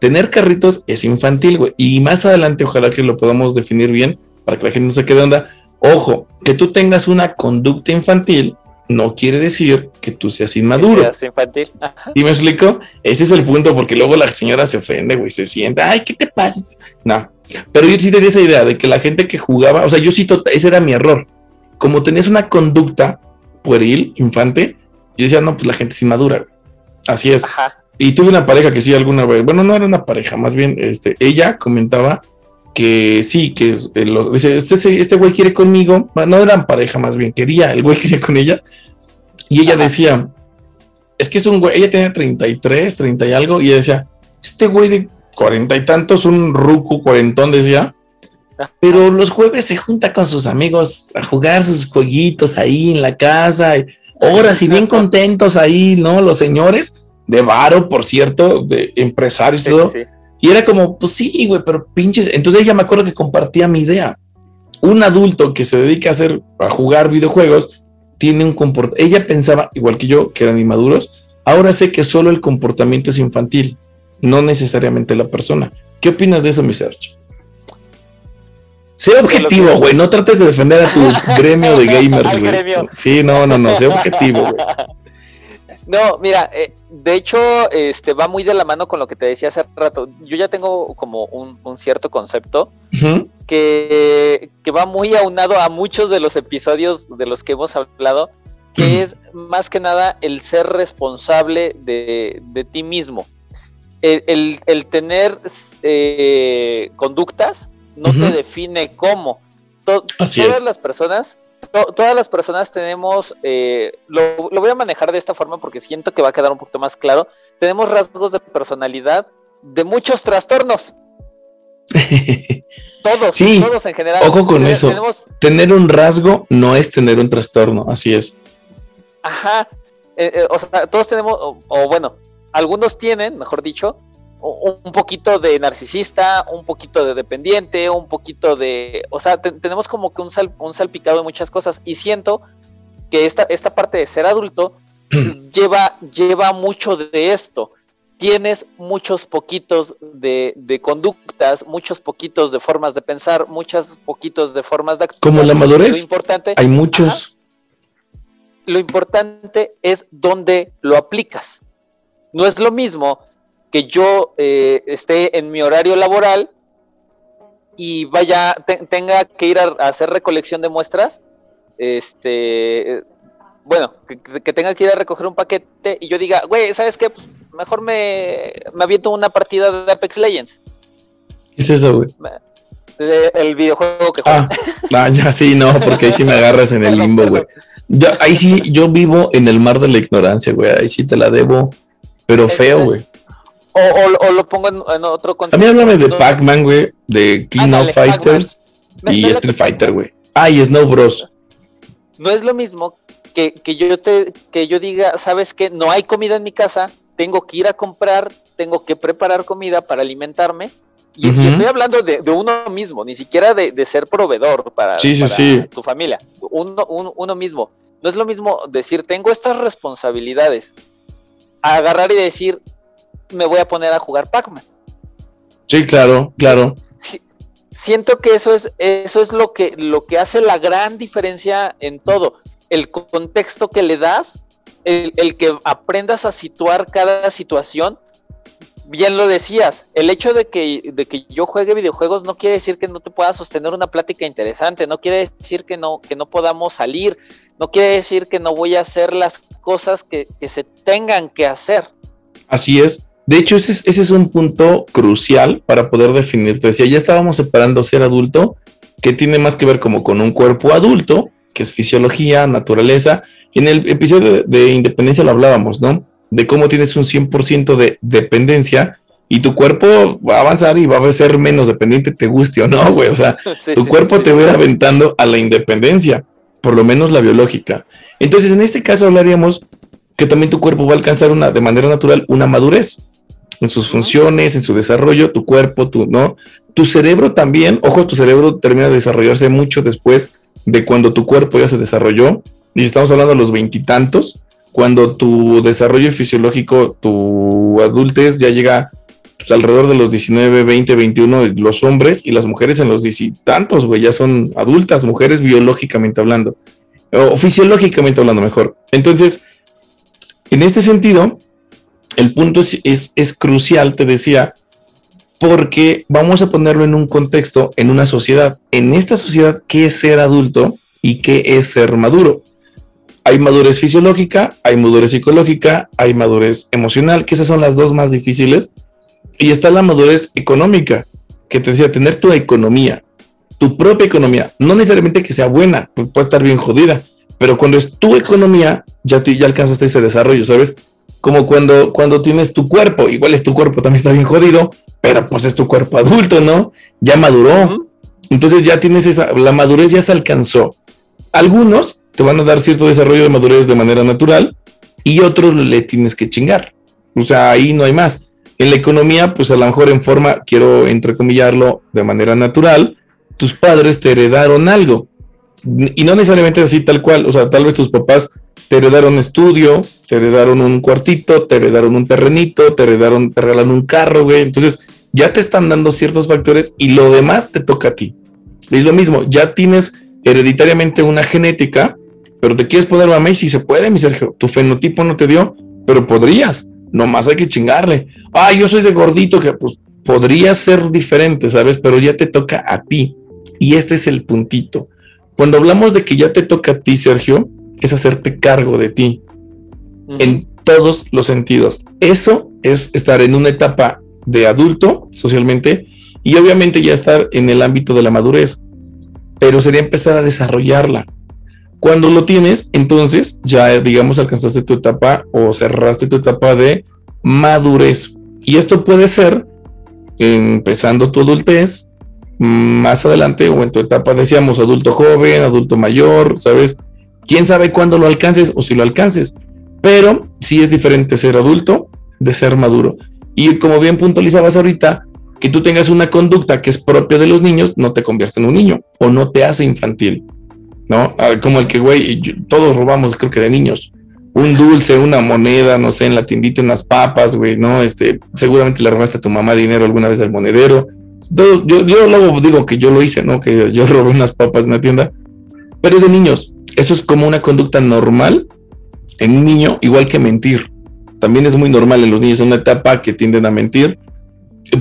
Tener carritos es infantil, güey. Y más adelante, ojalá que lo podamos definir bien para que la gente no se quede onda. Ojo, que tú tengas una conducta infantil no quiere decir que tú seas inmaduro. Seas infantil. ¿Y me explico? Ese es el punto, porque luego la señora se ofende, güey, se sienta, ay, ¿qué te pasa? No, pero yo sí tenía esa idea de que la gente que jugaba, o sea, yo sí, ese era mi error. Como tenías una conducta pueril, infante, yo decía, no, pues la gente es inmadura. Así es. Y tuve una pareja que sí alguna vez, bueno, no era una pareja, más bien, este, ella comentaba que sí, que eh, los, dice, este, este güey quiere conmigo, no eran pareja más bien, quería, el güey quería con ella, y ella decía, es que es un güey, ella tenía 33, 30 y algo, y ella decía, este güey de cuarenta y tantos, un ruco cuarentón, decía, pero los jueves se junta con sus amigos a jugar sus jueguitos ahí en la casa, horas y bien contentos ahí, ¿no? Los señores de varo, por cierto, de empresarios y todo. Y era como, pues sí, güey, pero pinches. Entonces ella me acuerdo que compartía mi idea. Un adulto que se dedica a hacer, a jugar videojuegos, tiene un comportamiento. Ella pensaba, igual que yo, que eran inmaduros. Ahora sé que solo el comportamiento es infantil. no necesariamente la persona. ¿Qué opinas de eso, mi Sergio? Sé objetivo, güey. No trates de defender a tu gremio de gamers, güey. Sí, no, no, no. Sé objetivo, güey. No, mira, eh, de hecho, este va muy de la mano con lo que te decía hace rato. Yo ya tengo como un, cierto concepto que, que, va muy aunado a muchos de los episodios de los que hemos hablado, que es más que nada el ser responsable de, de ti mismo. El, el, tener eh, conductas no te define cómo. todas las personas todas las personas tenemos, eh, lo, voy a manejar de esta forma porque siento que va a quedar un poquito más claro, tenemos rasgos de personalidad de muchos trastornos. todos, todos en general. Ojo con eso. Tener un rasgo no es tener un trastorno, así es. Ajá. Eh, eh, o sea, todos tenemos, o bueno, algunos tienen, mejor dicho, un poquito de narcisista, un poquito de dependiente, un poquito de, o sea, tenemos como que un, un salpicado de muchas cosas y siento que esta, esta parte de ser adulto lleva, lleva mucho de esto. Tienes muchos poquitos de, de, conductas, muchos poquitos de formas de pensar, muchos poquitos de formas de actuar. Como la madurez. Lo importante, hay muchos. lo importante es dónde lo aplicas. No es lo mismo que yo eh, esté en mi horario laboral y vaya, tenga que ir a, hacer recolección de muestras, este, bueno, que, tenga que ir a recoger un paquete y yo diga, güey, ¿sabes qué? Pues mejor me, me aviento una partida de Apex Legends. ¿Qué es eso, güey? El videojuego que juega. Ah, ah, ya sí, no, porque ahí sí me agarras en el limbo, güey. ahí sí, yo vivo en el mar de la ignorancia, güey. Ahí sí te la debo, pero feo, güey. O, lo pongo en, otro contexto. Mí háblame de Pac-Man, güey, de King of Fighters y Street Fighter, güey. Ah, y Snow Bros. No es lo mismo que, yo te que yo diga, ¿sabes qué? No hay comida en mi casa, tengo que ir a comprar, tengo que preparar comida para alimentarme. Y, estoy hablando de, uno mismo, ni siquiera de, ser proveedor para, tu familia. Uno, uno mismo. No es lo mismo decir, tengo estas responsabilidades. agarrar y decir, me voy a poner a jugar Pac-Man. Sí, claro, claro. siento que eso es, eso es lo que, lo que hace la gran diferencia en todo. El contexto que le das, el, que aprendas a situar cada situación. Bien lo decías, el hecho de que, de que yo juegue videojuegos no quiere decir que no te pueda sostener una plática interesante, no quiere decir que no, que no podamos salir, no quiere decir que no voy a hacer las cosas que, que se tengan que hacer. Así es, de hecho, ese es, un punto crucial para poder definir. Te decía, ya estábamos separando ser adulto, que tiene más que ver como con un cuerpo adulto, que es fisiología, naturaleza. Y en el episodio de, independencia lo hablábamos, ¿no? De cómo tienes un 100% de dependencia y tu cuerpo va a avanzar y va a ser menos dependiente, te guste o no, güey. O sea, tu cuerpo te va a ir aventando a la independencia, por lo menos la biológica. Entonces, en este caso hablaríamos que también tu cuerpo va a alcanzar una, de manera natural una madurez en sus funciones, en su desarrollo, tu cuerpo, tu, ¿no? Tu cerebro también, ojo, tu cerebro termina de desarrollarse mucho después de cuando tu cuerpo ya se desarrolló, y estamos hablando de los veintitantos, cuando tu desarrollo fisiológico, tu adultez ya llega pues, alrededor de los 19, 20, 21, los hombres y las mujeres en los tantos, güey, ya son adultas, mujeres biológicamente hablando, o fisiológicamente hablando mejor. Entonces, en este sentido, el punto es, es, crucial, te decía, porque vamos a ponerlo en un contexto, en una sociedad. En esta sociedad, ¿qué es ser adulto y qué es ser maduro? Hay madurez fisiológica, hay madurez psicológica, hay madurez emocional, que esas son las dos más difíciles. Y está la madurez económica, que te decía, tener tu economía, tu propia economía, no necesariamente que sea buena, puede estar bien jodida, pero cuando es tu economía, ya, ya alcanzaste ese desarrollo, ¿sabes? Como cuando, cuando tienes tu cuerpo, igual es tu cuerpo, también está bien jodido, pero pues es tu cuerpo adulto, ¿no? Ya maduró. Entonces ya tienes esa, la madurez ya se alcanzó. Algunos te van a dar cierto desarrollo de madurez de manera natural y otros le tienes que chingar. O sea, ahí no hay más. En la economía, pues a lo mejor en forma, quiero entrecomillarlo, de manera natural, tus padres te heredaron algo. Y no necesariamente así tal cual. O sea, tal vez tus papás te heredaron estudio, te heredaron un cuartito, te heredaron un terrenito, te heredaron, te regalan un carro, güey. Entonces, ya te están dando ciertos factores y lo demás te toca a ti. Es lo mismo, ya tienes hereditariamente una genética, pero te quieres poner a y si se puede, mi Sergio. Tu fenotipo no te dio, pero podrías. Nomás hay que chingarle. Ah, yo soy de gordito, que pues podría ser diferente, ¿sabes? Pero ya te toca a ti. Y este es el puntito. Cuando hablamos de que ya te toca a ti, Sergio, es hacerte cargo de ti en todos los sentidos. Eso es estar en una etapa de adulto socialmente y obviamente ya estar en el ámbito de la madurez, pero sería empezar a desarrollarla. Cuando lo tienes, entonces ya digamos alcanzaste tu etapa o cerraste tu etapa de madurez. Y esto puede ser empezando tu adultez, más adelante o en tu etapa, decíamos, adulto joven, adulto mayor, ¿sabes? Quién sabe cuándo lo alcances o si lo alcances, pero sí es diferente ser adulto de ser maduro. Y como bien puntualizabas ahorita, que tú tengas una conducta que es propia de los niños no te convierte en un niño o no te hace infantil, ¿no? Ah, como el que, güey, todos robamos, creo que de niños. Un dulce, una moneda, no sé, en la tiendita, unas papas, güey, ¿no? Este, seguramente le robaste a tu mamá dinero alguna vez al monedero. Yo, yo luego digo que yo lo hice, ¿no? Que yo robé unas papas en la tienda, pero es de niños. Eso es como una conducta normal en un niño, igual que mentir. También es muy normal en los niños, en una etapa que tienden a mentir,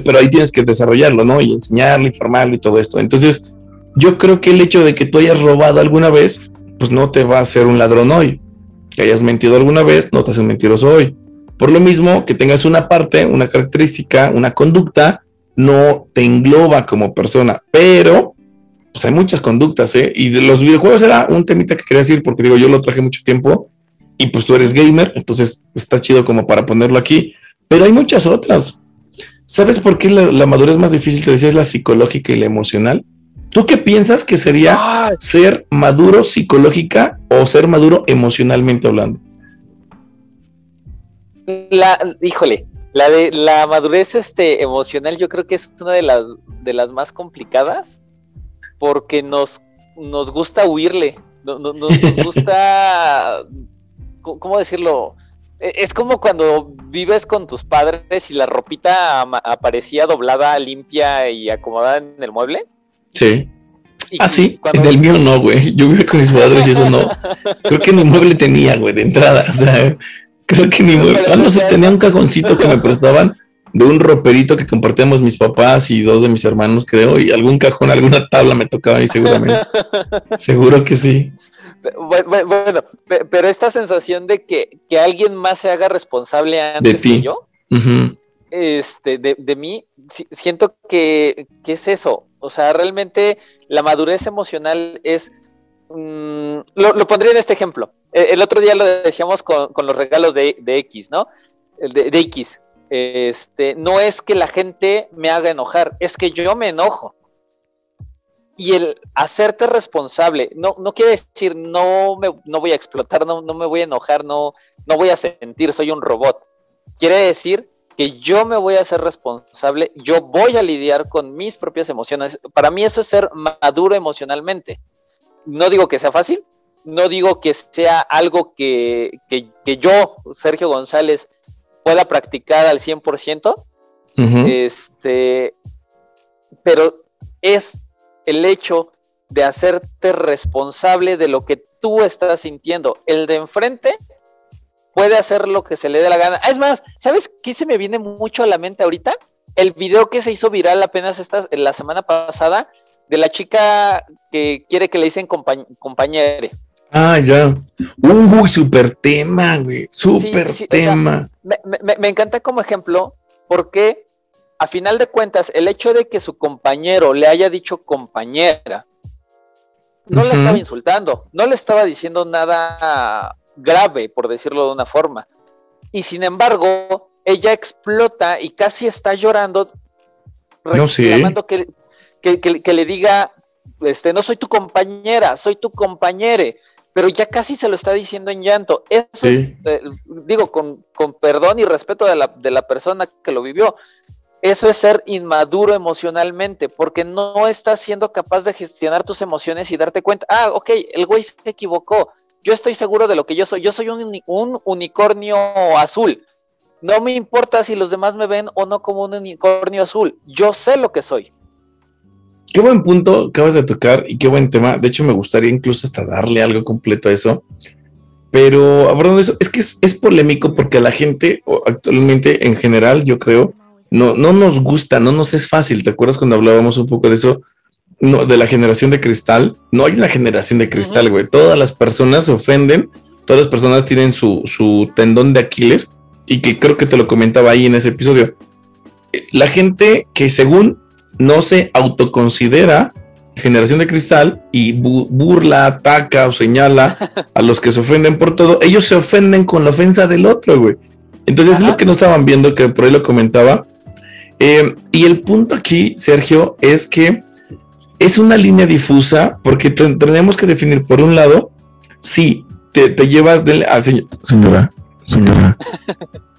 pero ahí tienes que desarrollarlo, ¿no? Y enseñarlo, informarlo y todo esto. Entonces, yo creo que el hecho de que tú hayas robado alguna vez, pues no te va a hacer un ladrón hoy. Que hayas mentido alguna vez, no te hace un mentiroso hoy. Por lo mismo, que tengas una parte, una característica, una conducta, no te engloba como persona, pero pues hay muchas conductas, ¿eh? Y de los videojuegos era un temita que quería decir, porque digo, yo lo traje mucho tiempo y pues tú eres gamer, entonces está chido como para ponerlo aquí, pero hay muchas otras. ¿Sabes por qué la, madurez más difícil, te decía, es la psicológica y la emocional? ¿Tú qué piensas que sería ser maduro psicológica o ser maduro emocionalmente hablando? La, híjole, la de la madurez este, emocional yo creo que es una de las, de las más complicadas porque nos, nos gusta huirle, nos, nos gusta, ¿cómo decirlo? E, es como cuando vives con tus padres y la ropita aparecía doblada, limpia y acomodada en el mueble. Sí. ah, sí, en el mío no, güey. Yo vivo con mis padres y eso no. Creo que ni mueble tenía, güey, de entrada. O sea, Creo que ni muy... Ah, no sé, tenía un cajoncito que me prestaban de un roperito que compartíamos mis papás y dos de mis hermanos, creo, y algún cajón, alguna tabla me tocaba ahí seguramente. Seguro que sí. Bueno, pero esta sensación de que, que alguien más se haga responsable antes de ti. yo, este, de, de, mí, siento que, que es eso. O sea, realmente la madurez emocional es Mm, lo, pondría en este ejemplo. E, el, otro día lo decíamos con, los regalos de, X, ¿no? El de, X. Este, no es que la gente me haga enojar, es que yo me enojo. Y el hacerte responsable, no, quiere decir no, me, voy a explotar, no, me voy a enojar, no, voy a sentir, soy un robot. Quiere decir que yo me voy a hacer responsable, yo voy a lidiar con mis propias emociones. Para mí eso es ser maduro emocionalmente no digo que sea fácil, no digo que sea algo que, yo, Sergio González, pueda practicar al 100%, este, pero es el hecho de hacerte responsable de lo que tú estás sintiendo. El de enfrente puede hacer lo que se le dé la gana. Es más, ¿sabes qué se me viene mucho a la mente ahorita? El video que se hizo viral apenas esta, la semana pasada de la chica que quiere que le dicen compañere. Ah, ya. Uy, súper tema, güey. Súper tema. me, encanta como ejemplo porque, a final de cuentas, el hecho de que su compañero le haya dicho compañera, no le estaba insultando, no le estaba diciendo nada grave, por decirlo de una forma. Y sin embargo, ella explota y casi está llorando, reclamando que, que, le diga, este, no soy tu compañera, soy tu compañere, pero ya casi se lo está diciendo en llanto. Eso es, eh, digo, con, perdón y respeto de la, de la persona que lo vivió, eso es ser inmaduro emocionalmente, porque no estás siendo capaz de gestionar tus emociones y darte cuenta, ah, ok, el güey se equivocó, Yo estoy seguro de lo que yo soy. Yo soy un, un unicornio azul. No me importa si los demás me ven o no como un unicornio azul. Yo sé lo que soy. Qué buen punto acabas de tocar y qué buen tema. De hecho, me gustaría incluso hasta darle algo completo a eso. Pero hablando de eso, es que es, polémico porque a la gente, actualmente en general, yo creo, no, no nos gusta, no nos es fácil. ¿Te acuerdas cuando hablábamos un poco de eso? No, de la generación de cristal. No hay una generación de cristal, güey. Todas las personas se ofenden, todas las personas tienen su, su tendón de Aquiles y que creo que te lo comentaba ahí en ese episodio. La gente que según no se autoconsidera generación de cristal y burla, ataca o señala a los que se ofenden por todo, ellos se ofenden con la ofensa del otro, güey. Entonces es lo que no estaban viendo, que por ahí lo comentaba. Eh, y el punto aquí, Sergio, es que es una línea difusa porque tenemos que definir, por un lado, si te, llevas del, al señor, señora, señora.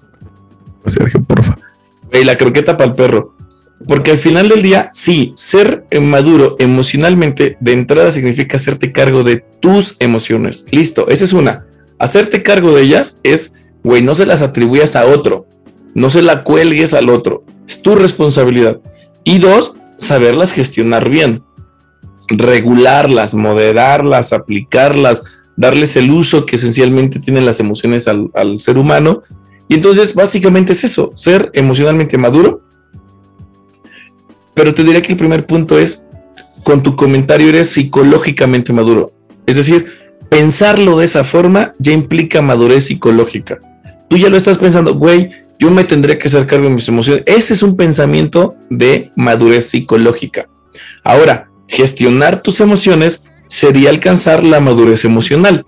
Sergio, porfa. Y la croqueta para el perro. Porque al final del día, sí, ser maduro emocionalmente de entrada significa hacerte cargo de tus emociones. Listo, esa es una. Hacerte cargo de ellas es, güey, no se las atribuyas a otro, no se la cuelgues al otro, es tu responsabilidad. Y dos, saberlas gestionar bien, regularlas, moderarlas, aplicarlas, darles el uso que esencialmente tienen las emociones al, al ser humano. Y entonces, básicamente es eso, ser emocionalmente maduro pero te diría que el primer punto es, con tu comentario eres psicológicamente maduro. Es decir, pensarlo de esa forma ya implica madurez psicológica. Tú ya lo estás pensando, güey, yo me tendría que hacer cargo de mis emociones. Ese es un pensamiento de madurez psicológica. Ahora, gestionar tus emociones sería alcanzar la madurez emocional,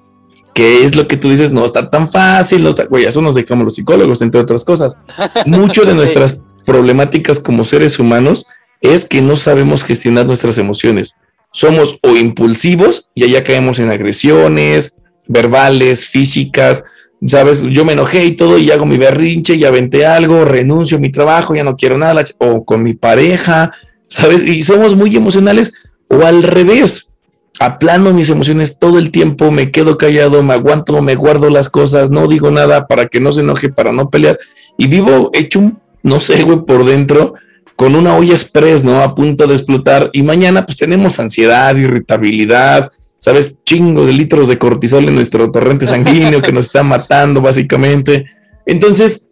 que es lo que tú dices, no está tan fácil, no está, güey, eso nos dejamos los psicólogos, entre otras cosas. Mucho de nuestras problemáticas como seres humanos es que no sabemos gestionar nuestras emociones. Somos o impulsivos y allá caemos en agresiones verbales, físicas. Sabes, yo me enojé y todo y hago mi berrinche y aventé algo, renuncio a mi trabajo, ya no quiero nada, o con mi pareja, sabes, y somos muy emocionales o al revés. Aplano mis emociones todo el tiempo, me quedo callado, me aguanto, me guardo las cosas, no digo nada para que no se enoje, para no pelear y vivo hecho un, no sé, güey, por dentro con una olla express, ¿no? A punto de explotar y mañana pues tenemos ansiedad, irritabilidad, ¿sabes? Chingos de litros de cortisol en nuestro torrente sanguíneo que nos está matando básicamente. Entonces,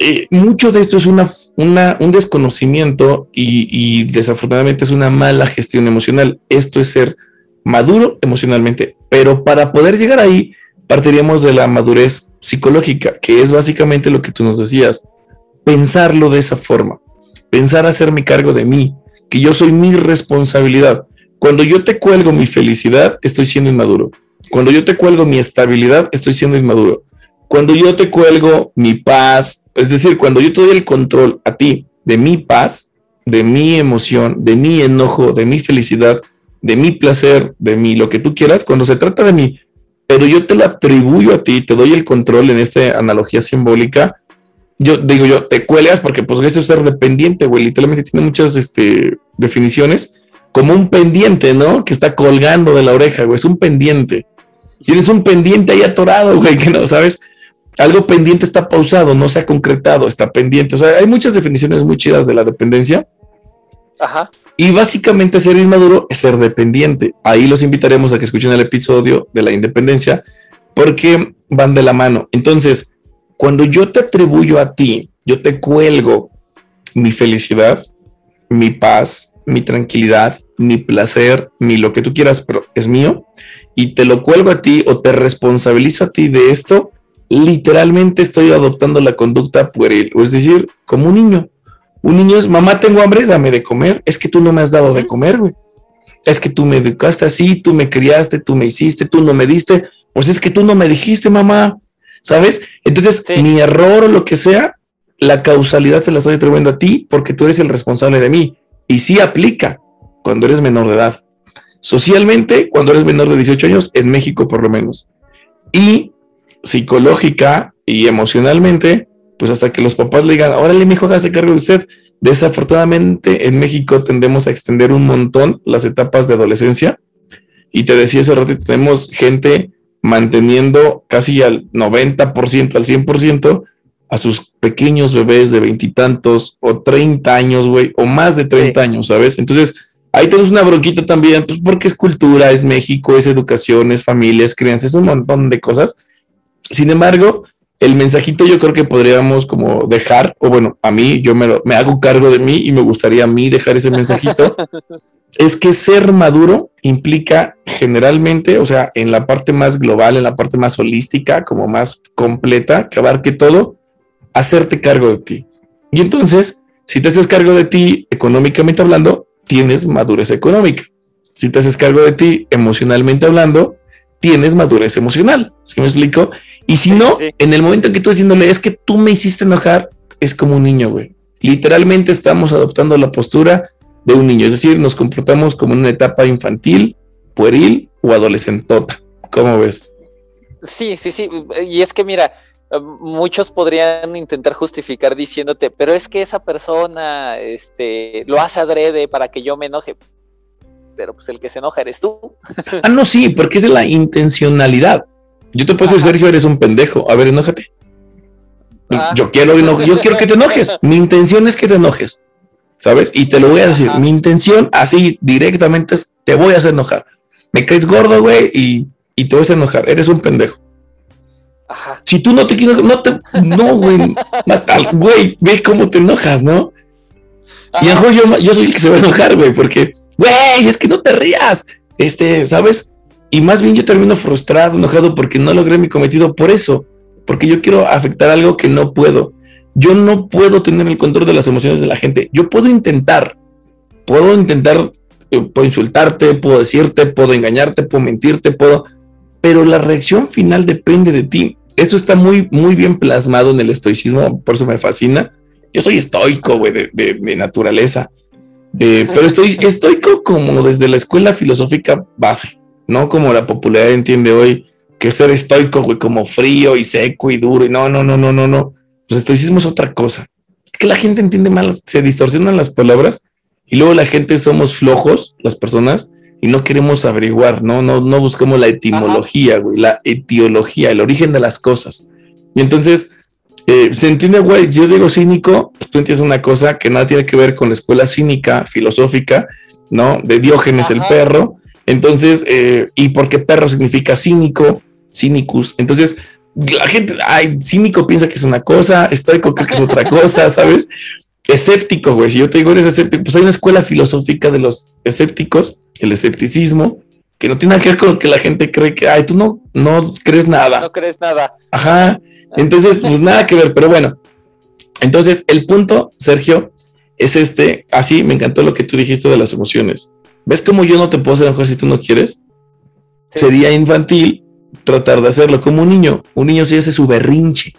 eh, mucho de esto es una, un desconocimiento y, y desafortunadamente es una mala gestión emocional. Esto es ser maduro emocionalmente, pero para poder llegar ahí partiríamos de la madurez psicológica, que es básicamente lo que tú nos decías, pensarlo de esa forma pensar hacerme cargo de mí, que yo soy mi responsabilidad. Cuando yo te cuelgo mi felicidad, estoy siendo inmaduro. Cuando yo te cuelgo mi estabilidad, estoy siendo inmaduro. Cuando yo te cuelgo mi paz, es decir, cuando yo te doy el control a ti de mi paz, de mi emoción, de mi enojo, de mi felicidad, de mi placer, de mi lo que tú quieras, cuando se trata de mí, pero yo te lo atribuyo a ti, te doy el control en esta analogía simbólica, yo digo yo, te cuelgas porque pues eso es ser dependiente, güey, literalmente tiene muchas este, definiciones, como un pendiente, ¿no? Que está colgando de la oreja, güey, es un pendiente. Tienes un pendiente ahí atorado, güey, que no sabes. Algo pendiente está pausado, no se ha concretado, está pendiente. O sea, hay muchas definiciones muy chidas de la dependencia. Ajá. Y básicamente ser inmaduro es ser dependiente. Ahí los invitaremos a que escuchen el episodio de la independencia porque van de la mano. Entonces, cuando yo te atribuyo a ti, yo te cuelgo mi felicidad, mi paz, mi tranquilidad, mi placer, mi lo que tú quieras, pero es mío, y te lo cuelgo a ti o te responsabilizo a ti de esto, literalmente estoy adoptando la conducta pueril, es decir, como un niño. Un niño es, mamá, tengo hambre, dame de comer. Es que tú no me has dado de comer, güey. Es que tú me educaste así, tú me criaste, tú me hiciste, tú no me diste. Pues es que tú no me dijiste, mamá. ¿Sabes? Entonces, mi error o lo que sea, la causalidad se la estoy atribuyendo a ti porque tú eres el responsable de mí. Y sí aplica cuando eres menor de edad. Socialmente, cuando eres menor de 18 años, en México por lo menos. Y psicológica y emocionalmente, pues hasta que los papás le digan, órale, mi hijo, hágase cargo de usted. Desafortunadamente, en México tendemos a extender un montón las etapas de adolescencia. Y te decía hace rato, tenemos gente manteniendo casi al 90%, al 100% a sus pequeños bebés de veintitantos o 30 años, güey, o más de 30 años, ¿sabes? Entonces, ahí tenemos una bronquita también, pues porque es cultura, es México, es educación, es familia, es crianza, es un montón de cosas. Sin embargo, el mensajito yo creo que podríamos como dejar, o bueno, a mí, yo me, me hago cargo de mí y me gustaría a mí dejar ese mensajito, es que ser maduro implica generalmente, o sea, en la parte más global, en la parte más holística, como más completa, que abarque todo, hacerte cargo de ti. Y entonces, si te haces cargo de ti económicamente hablando, tienes madurez económica. Si te haces cargo de ti emocionalmente hablando, tienes madurez emocional. ¿Sí me explico? Y si no, en el momento en que tú diciéndole es que tú me hiciste enojar, es como un niño, güey. Literalmente estamos adoptando la postura de un niño, es decir, nos comportamos como en una etapa infantil, pueril o adolescentota. ¿Cómo ves? Sí, sí, sí. Y es que mira, muchos podrían intentar justificar diciéndote, pero es que esa persona este, lo hace adrede para que yo me enoje. Pero pues el que se enoja eres tú. ah, no, sí, porque es la intencionalidad. Yo te puedo decir, Sergio, eres un pendejo. A ver, enójate. Ah. Yo quiero, yo quiero que te enojes. Mi intención es que te enojes. ¿Sabes? Y te lo voy a decir. Mi intención, así directamente, es te voy a hacer enojar. Me caes gordo, güey, y, y te voy a hacer enojar. Eres un pendejo. Si tú no te quieres, no te, no, güey, güey, ve cómo te enojas, ¿no? Y a yo, yo soy el que se va a enojar, güey, porque, güey, es que no te rías, este, ¿sabes? Y más bien yo termino frustrado, enojado porque no logré mi cometido por eso, porque yo quiero afectar algo que no puedo. Yo no puedo tener el control de las emociones de la gente. Yo puedo intentar, puedo intentar, eh, puedo insultarte, puedo decirte, puedo engañarte, puedo mentirte, puedo, pero la reacción final depende de ti. Esto está muy, muy bien plasmado en el estoicismo, por eso me fascina. Yo soy estoico, güey, de, naturaleza. pero estoy estoico como desde la escuela filosófica base, no como la popularidad entiende hoy que ser estoico, güey, como frío y seco y duro. Y no, no, no, no, no, no. Pues estoicismo es otra cosa. Que la gente entiende mal, se distorsionan las palabras y luego la gente somos flojos, las personas, y no queremos averiguar, ¿no? No, no buscamos la etimología, güey, la etiología, el origen de las cosas. Y entonces, eh, se entiende, güey, si yo digo cínico, pues tú entiendes una cosa que nada tiene que ver con la escuela cínica, filosófica, ¿no? De Diógenes el perro. Entonces, eh, y porque perro significa cínico, cínicus. Entonces, la gente, ay, cínico piensa que es una cosa, estoico que es otra cosa, ¿sabes? Escéptico, güey. Si yo te digo eres escéptico, pues hay una escuela filosófica de los escépticos el escepticismo, que no tiene que ver con que la gente cree que, ay, tú no, no crees nada. No crees nada. Ajá. Entonces, pues nada que ver, pero bueno. Entonces, el punto, Sergio, es este, así me encantó lo que tú dijiste de las emociones. ¿Ves cómo yo no te puedo hacer mejor si tú no quieres? Sería infantil tratar de hacerlo como un niño. Un niño sí hace su berrinche.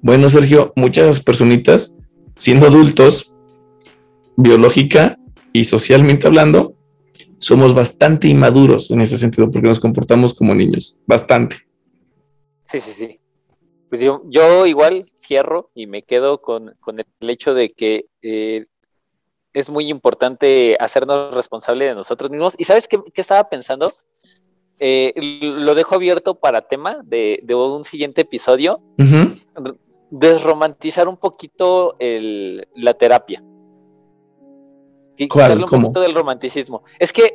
Bueno, Sergio, muchas personitas, siendo adultos, biológica y socialmente hablando, somos bastante inmaduros en ese sentido porque nos comportamos como niños, bastante. Sí, sí, sí. Pues yo, yo igual cierro y me quedo con, el hecho de que eh, es muy importante hacernos responsable de nosotros mismos. ¿Y sabes qué, estaba pensando? Eh, lo dejo abierto para tema de, un siguiente episodio. Desromantizar un poquito la terapia. ¿Cuál? ¿Cómo? del romanticismo. Es que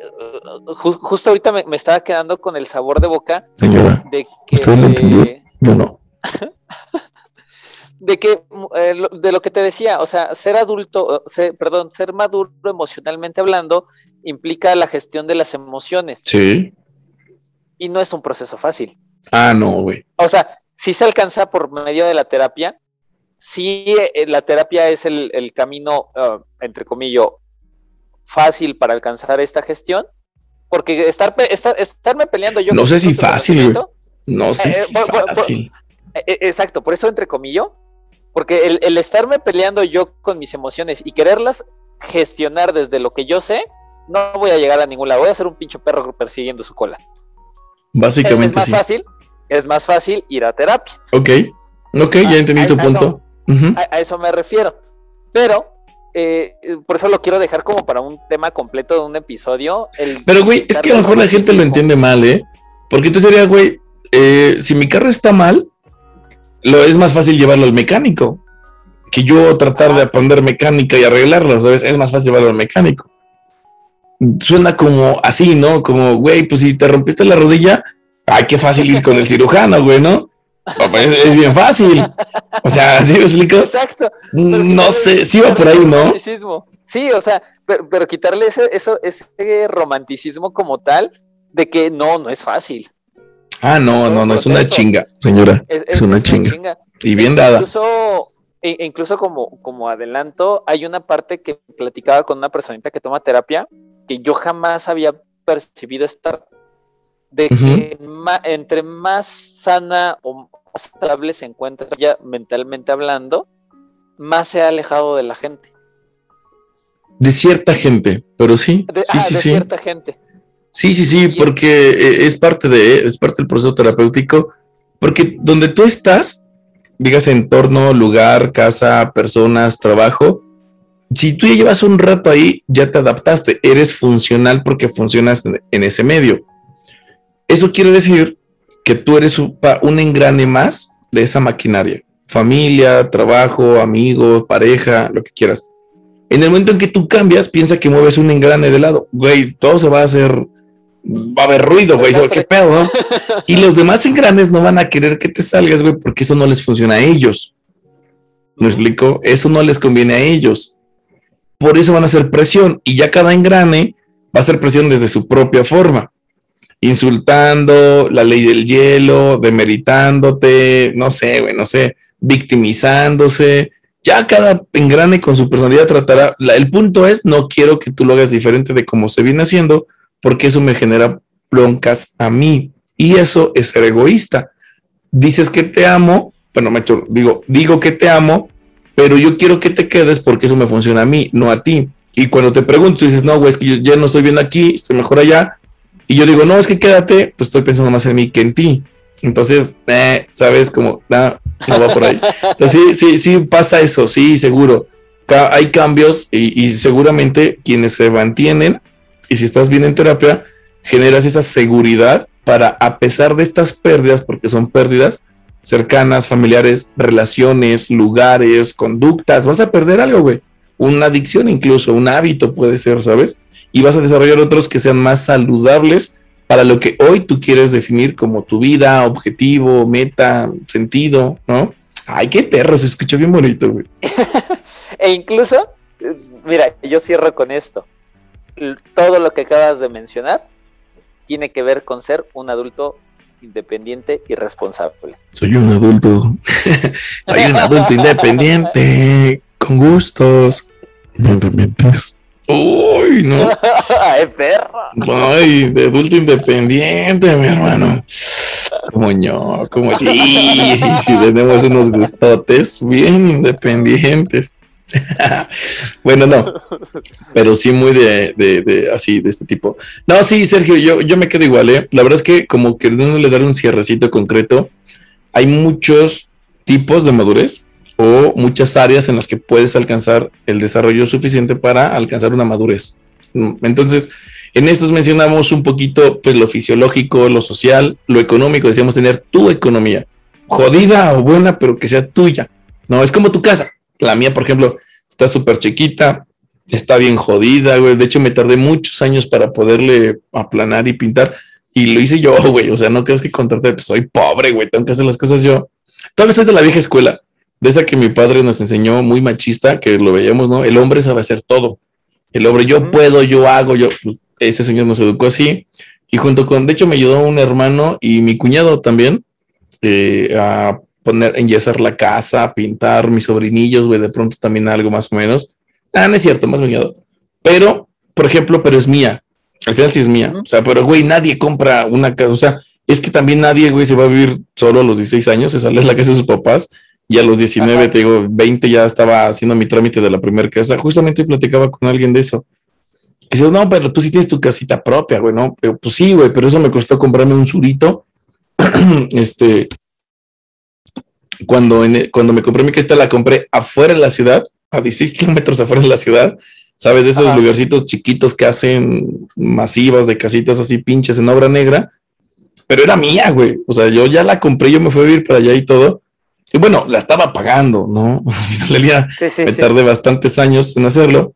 uh, justo ahorita me, estaba quedando con el sabor de boca de que. ¿Usted Yo no. de que eh, de lo que te decía, o sea, ser adulto, perdón, ser maduro emocionalmente hablando implica la gestión de las emociones. Sí. Y no es un proceso fácil. Ah, no, güey. O sea, si se alcanza por medio de la terapia, sí eh, la terapia es el, camino, uh, entre comillas, fácil para alcanzar esta gestión, porque estar, estarme peleando yo... No sé si fácil, No sé eh, si fácil. Eh, eh, exacto, por eso entre comillas, porque el, estarme peleando yo con mis emociones y quererlas gestionar desde lo que yo sé, no voy a llegar a ningún lado, voy a ser un pincho perro persiguiendo su cola. Básicamente es más fácil, es más fácil ir a terapia. Ok, ok, ya entendí tu punto. a, eso me refiero. Pero eh, por eso lo quiero dejar como para un tema completo de un episodio. Pero, güey, es que a lo mejor la gente lo entiende mal, ¿eh? Porque entonces sería, güey, eh, si mi carro está mal, lo es más fácil llevarlo al mecánico que yo tratar de aprender mecánica y arreglarlo, ¿sabes? Es más fácil llevarlo al mecánico. Suena como así, ¿no? Como, güey, pues si te rompiste la rodilla, ay, qué fácil ir con el cirujano, güey, ¿no? Pues es, bien fácil. O sea, ¿sí me explico? Exacto. No sé, sí va por ahí, ¿no? Sí, o sea, pero, quitarle ese, eso, ese romanticismo como tal de que no, no es fácil. Ah, no, no, no, es una chinga, señora. Es, una, chinga. Y bien dada. Incluso, e, incluso como, como adelanto, hay una parte que platicaba con una personita que toma terapia que yo jamás había percibido estar de que entre más sana o más estable se encuentra ya mentalmente hablando, más se ha alejado de la gente. De cierta gente, pero sí. De, sí, ah, sí, de cierta gente. Sí, sí, sí, porque eh, es parte de, es parte del proceso terapéutico, porque donde tú estás, digas entorno, lugar, casa, personas, trabajo, si tú ya llevas un rato ahí, ya te adaptaste, eres funcional porque funcionas en ese medio. Eso quiere decir que tú eres un, engrane más de esa maquinaria. Familia, trabajo, amigo, pareja, lo que quieras. En el momento en que tú cambias, piensa que mueves un engrane de lado. Güey, todo se va a hacer. Va a haber ruido, güey. ¿Qué pedo, no? Y los demás engranes no van a querer que te salgas, güey, porque eso no les funciona a ellos. ¿Me explico? Eso no les conviene a ellos. Por eso van a hacer presión. Y ya cada engrane va a hacer presión desde su propia forma insultando, la ley del hielo, demeritándote, no sé, güey, no sé, victimizándose. Ya cada engrane con su personalidad tratará. el punto es, no quiero que tú lo hagas diferente de como se viene haciendo, porque eso me genera broncas a mí. Y eso es ser egoísta. Dices que te amo, bueno, me digo, digo que te amo, pero yo quiero que te quedes porque eso me funciona a mí, no a ti. Y cuando te pregunto, dices, no, güey, es que yo ya no estoy bien aquí, estoy mejor allá, y yo digo, no, es que quédate, pues estoy pensando más en mí que en ti. Entonces, eh, sabes, como, no, no va por ahí. Sí, sí, sí pasa eso, sí, seguro. hay cambios y, y, seguramente quienes se mantienen, y si estás bien en terapia, generas esa seguridad para, a pesar de estas pérdidas, porque son pérdidas cercanas, familiares, relaciones, lugares, conductas, vas a perder algo, güey. Una adicción incluso, un hábito puede ser, ¿sabes? y vas a desarrollar otros que sean más saludables para lo que hoy tú quieres definir como tu vida, objetivo, meta, sentido, ¿no? Ay, qué perro, se escucha bien bonito, güey. e incluso, mira, yo cierro con esto. Todo lo que acabas de mencionar tiene que ver con ser un adulto independiente y responsable. Soy un adulto. Soy un adulto independiente, con gustos. No Uy, no. Ay, perro. Ay, de adulto independiente, mi hermano. Como yo, como sí, sí, sí, tenemos unos gustotes bien independientes. bueno, no, pero sí muy de, de, así, de este tipo. No, sí, Sergio, yo, yo me quedo igual, ¿eh? La verdad es que como queriéndole dar un cierrecito concreto, hay muchos tipos de madurez o muchas áreas en las que puedes alcanzar el desarrollo suficiente para alcanzar una madurez. Entonces, en estos mencionamos un poquito pues, lo fisiológico, lo social, lo económico, decíamos tener tu economía, jodida o buena, pero que sea tuya. No, es como tu casa. La mía, por ejemplo, está súper chiquita, está bien jodida, güey. De hecho, me tardé muchos años para poderle aplanar y pintar. Y lo hice yo, güey. O sea, no crees que contarte, pues soy pobre, güey. Tengo que hacer las cosas yo. Todavía soy de la vieja escuela de esa que mi padre nos enseñó muy machista, que lo veíamos, ¿no? El hombre sabe hacer todo. El hombre, yo puedo, yo hago, yo, pues, ese señor nos educó así. Y junto con, de hecho, me ayudó un hermano y mi cuñado también eh, a poner, enyesar la casa, pintar mis sobrinillos, güey, de pronto también algo más o menos. Ah, no es cierto, más cuñado. Pero, por ejemplo, pero es mía. Al final sí es mía. O sea, pero, güey, nadie compra una casa. O sea, es que también nadie, güey, se va a vivir solo a los 16 años, se sale de la casa de sus papás y a los 19, te digo, 20 ya estaba haciendo mi trámite de la primera casa. Justamente platicaba con alguien de eso. Y dice, no, pero tú sí tienes tu casita propia, güey, ¿no? Pero, pues sí, güey, pero eso me costó comprarme un surito. este, cuando, en, cuando me compré mi casita, la compré afuera de la ciudad, a 16 kilómetros afuera de la ciudad. ¿Sabes? De esos lugarcitos chiquitos que hacen masivas de casitas así pinches en obra negra. pero era mía, güey. O sea, yo ya la compré, yo me fui a vivir para allá y todo. Y bueno, la estaba pagando, ¿no? me tardé bastantes años en hacerlo.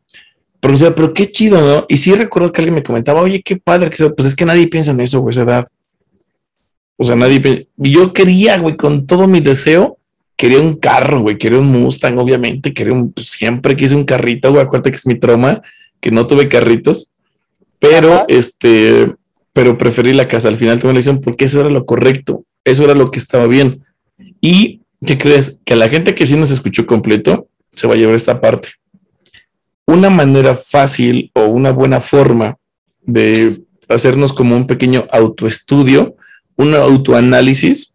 Pero, o sea, pero qué chido, ¿no? Y sí recuerdo que alguien me comentaba, oye, qué padre, que pues es que nadie piensa en eso, güey, esa edad. O sea, nadie. Yo quería, güey, con todo mi deseo, quería un carro, güey, quería un Mustang, obviamente, quería un, pues, siempre quise un carrito, güey, acuérdate que es mi trauma, que no tuve carritos, pero este, pero preferí la casa. Al final tomé la decisión porque eso era lo correcto, eso era lo que estaba bien. Y, ¿qué crees? Que a la gente que sí nos escuchó completo se va a llevar esta parte. Una manera fácil o una buena forma de hacernos como un pequeño autoestudio, un autoanálisis,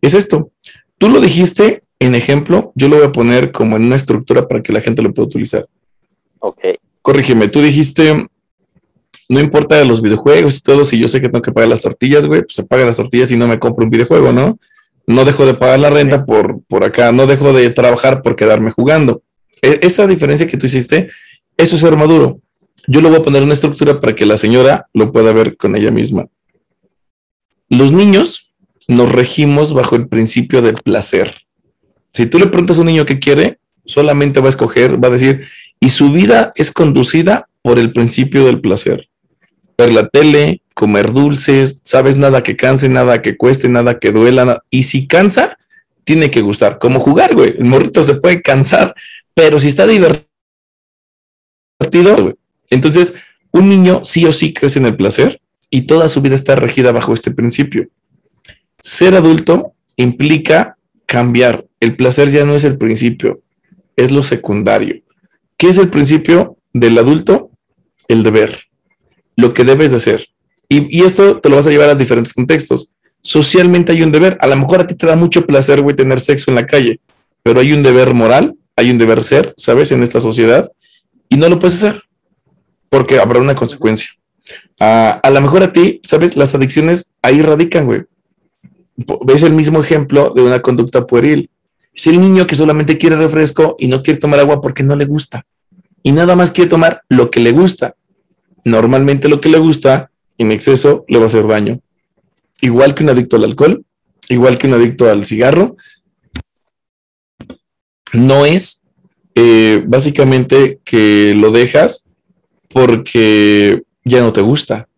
es esto. Tú lo dijiste en ejemplo, yo lo voy a poner como en una estructura para que la gente lo pueda utilizar. Ok. Corrígeme, tú dijiste, no importa de los videojuegos y todo, si yo sé que tengo que pagar las tortillas, güey, pues se pagan las tortillas y no me compro un videojuego, ¿no? No dejo de pagar la renta por, por acá, no dejo de trabajar por quedarme jugando. E, esa diferencia que tú hiciste, eso es ser maduro. Yo lo voy a poner en una estructura para que la señora lo pueda ver con ella misma. Los niños nos regimos bajo el principio del placer. Si tú le preguntas a un niño qué quiere, solamente va a escoger, va a decir, y su vida es conducida por el principio del placer ver la tele, comer dulces, sabes nada que canse, nada que cueste, nada que duela. Y si cansa, tiene que gustar. Como jugar, güey. El morrito se puede cansar, pero si está divertido, güey. Entonces, un niño sí o sí crece en el placer y toda su vida está regida bajo este principio. Ser adulto implica cambiar. El placer ya no es el principio, es lo secundario. ¿Qué es el principio del adulto? El deber lo que debes de hacer. Y, esto te lo vas a llevar a diferentes contextos. Socialmente hay un deber. A lo mejor a ti te da mucho placer, güey, tener sexo en la calle, pero hay un deber moral, hay un deber ser, ¿sabes? En esta sociedad y no lo puedes hacer porque habrá una consecuencia. A lo mejor a ti, ¿sabes? Las adicciones ahí radican, güey. Ves el mismo ejemplo de una conducta pueril. Es el niño que solamente quiere refresco y no quiere tomar agua porque no le gusta. Y nada más quiere tomar lo que le gusta normalmente lo que le gusta en exceso le va a hacer daño. Igual que un adicto al alcohol, igual que un adicto al cigarro, no es eh, básicamente que lo dejas porque ya no te gusta.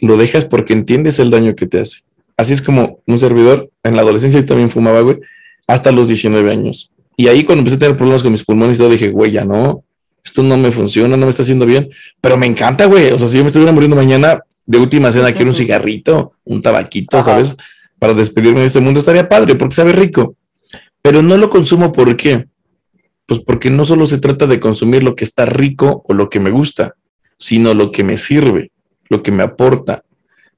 Lo dejas porque entiendes el daño que te hace. Así es como un servidor en la adolescencia yo también fumaba, güey, hasta los 19 años. Y ahí cuando empecé a tener problemas con mis pulmones y todo, dije, güey, ya no, esto no me funciona, no me está haciendo bien, pero me encanta, güey. O sea, si yo me estuviera muriendo mañana, de última cena quiero un cigarrito, un tabaquito, ¿sabes? Para despedirme de este mundo estaría padre porque sabe rico. Pero no lo consumo ¿por qué? Pues porque no solo se trata de consumir lo que está rico o lo que me gusta, sino lo que me sirve, lo que me aporta.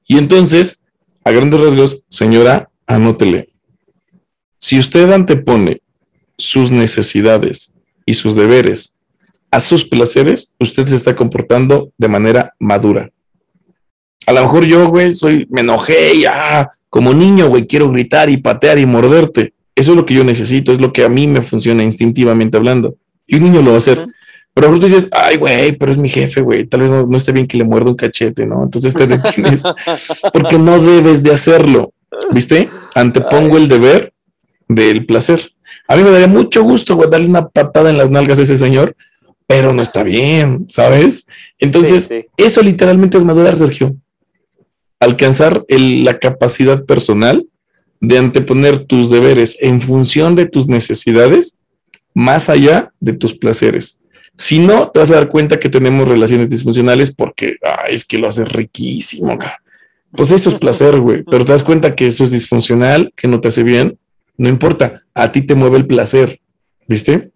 Y entonces, a grandes rasgos, señora, anótele. Si usted antepone sus necesidades y sus deberes a sus placeres, usted se está comportando de manera madura. A lo mejor yo, güey, soy, me enojé y ah, como niño, güey, quiero gritar y patear y morderte. Eso es lo que yo necesito, es lo que a mí me funciona instintivamente hablando. Y un niño lo va a hacer. Pero tú dices, ay, güey, pero es mi jefe, güey, tal vez no, esté bien que le muerda un cachete, ¿no? Entonces te detienes porque no debes de hacerlo, ¿viste? Antepongo el deber del placer. A mí me daría mucho gusto, güey, darle una patada en las nalgas a ese señor, pero no está bien, ¿sabes? Entonces, eso literalmente es madurar, Sergio. Alcanzar la capacidad personal de anteponer tus deberes en función de tus necesidades más allá de tus placeres. Si no, te vas a dar cuenta que tenemos relaciones disfuncionales porque es que lo haces riquísimo. Pues eso es placer, güey. Pero te das cuenta que eso es disfuncional, que no te hace bien. No importa, a ti te mueve el placer, ¿viste?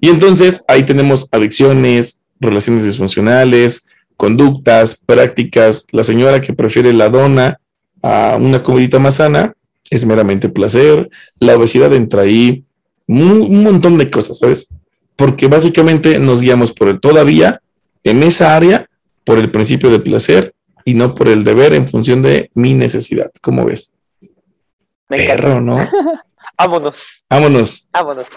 Y entonces ahí tenemos adicciones, relaciones disfuncionales, conductas, prácticas. La señora que prefiere la dona a una comidita más sana es meramente placer. La obesidad entra ahí, un, montón de cosas, ¿sabes? Porque básicamente nos guiamos por el todavía en esa área por el principio de placer y no por el deber en función de mi necesidad. ¿Cómo ves? Me Perro, ¿no? Vámonos. Vámonos. Vámonos.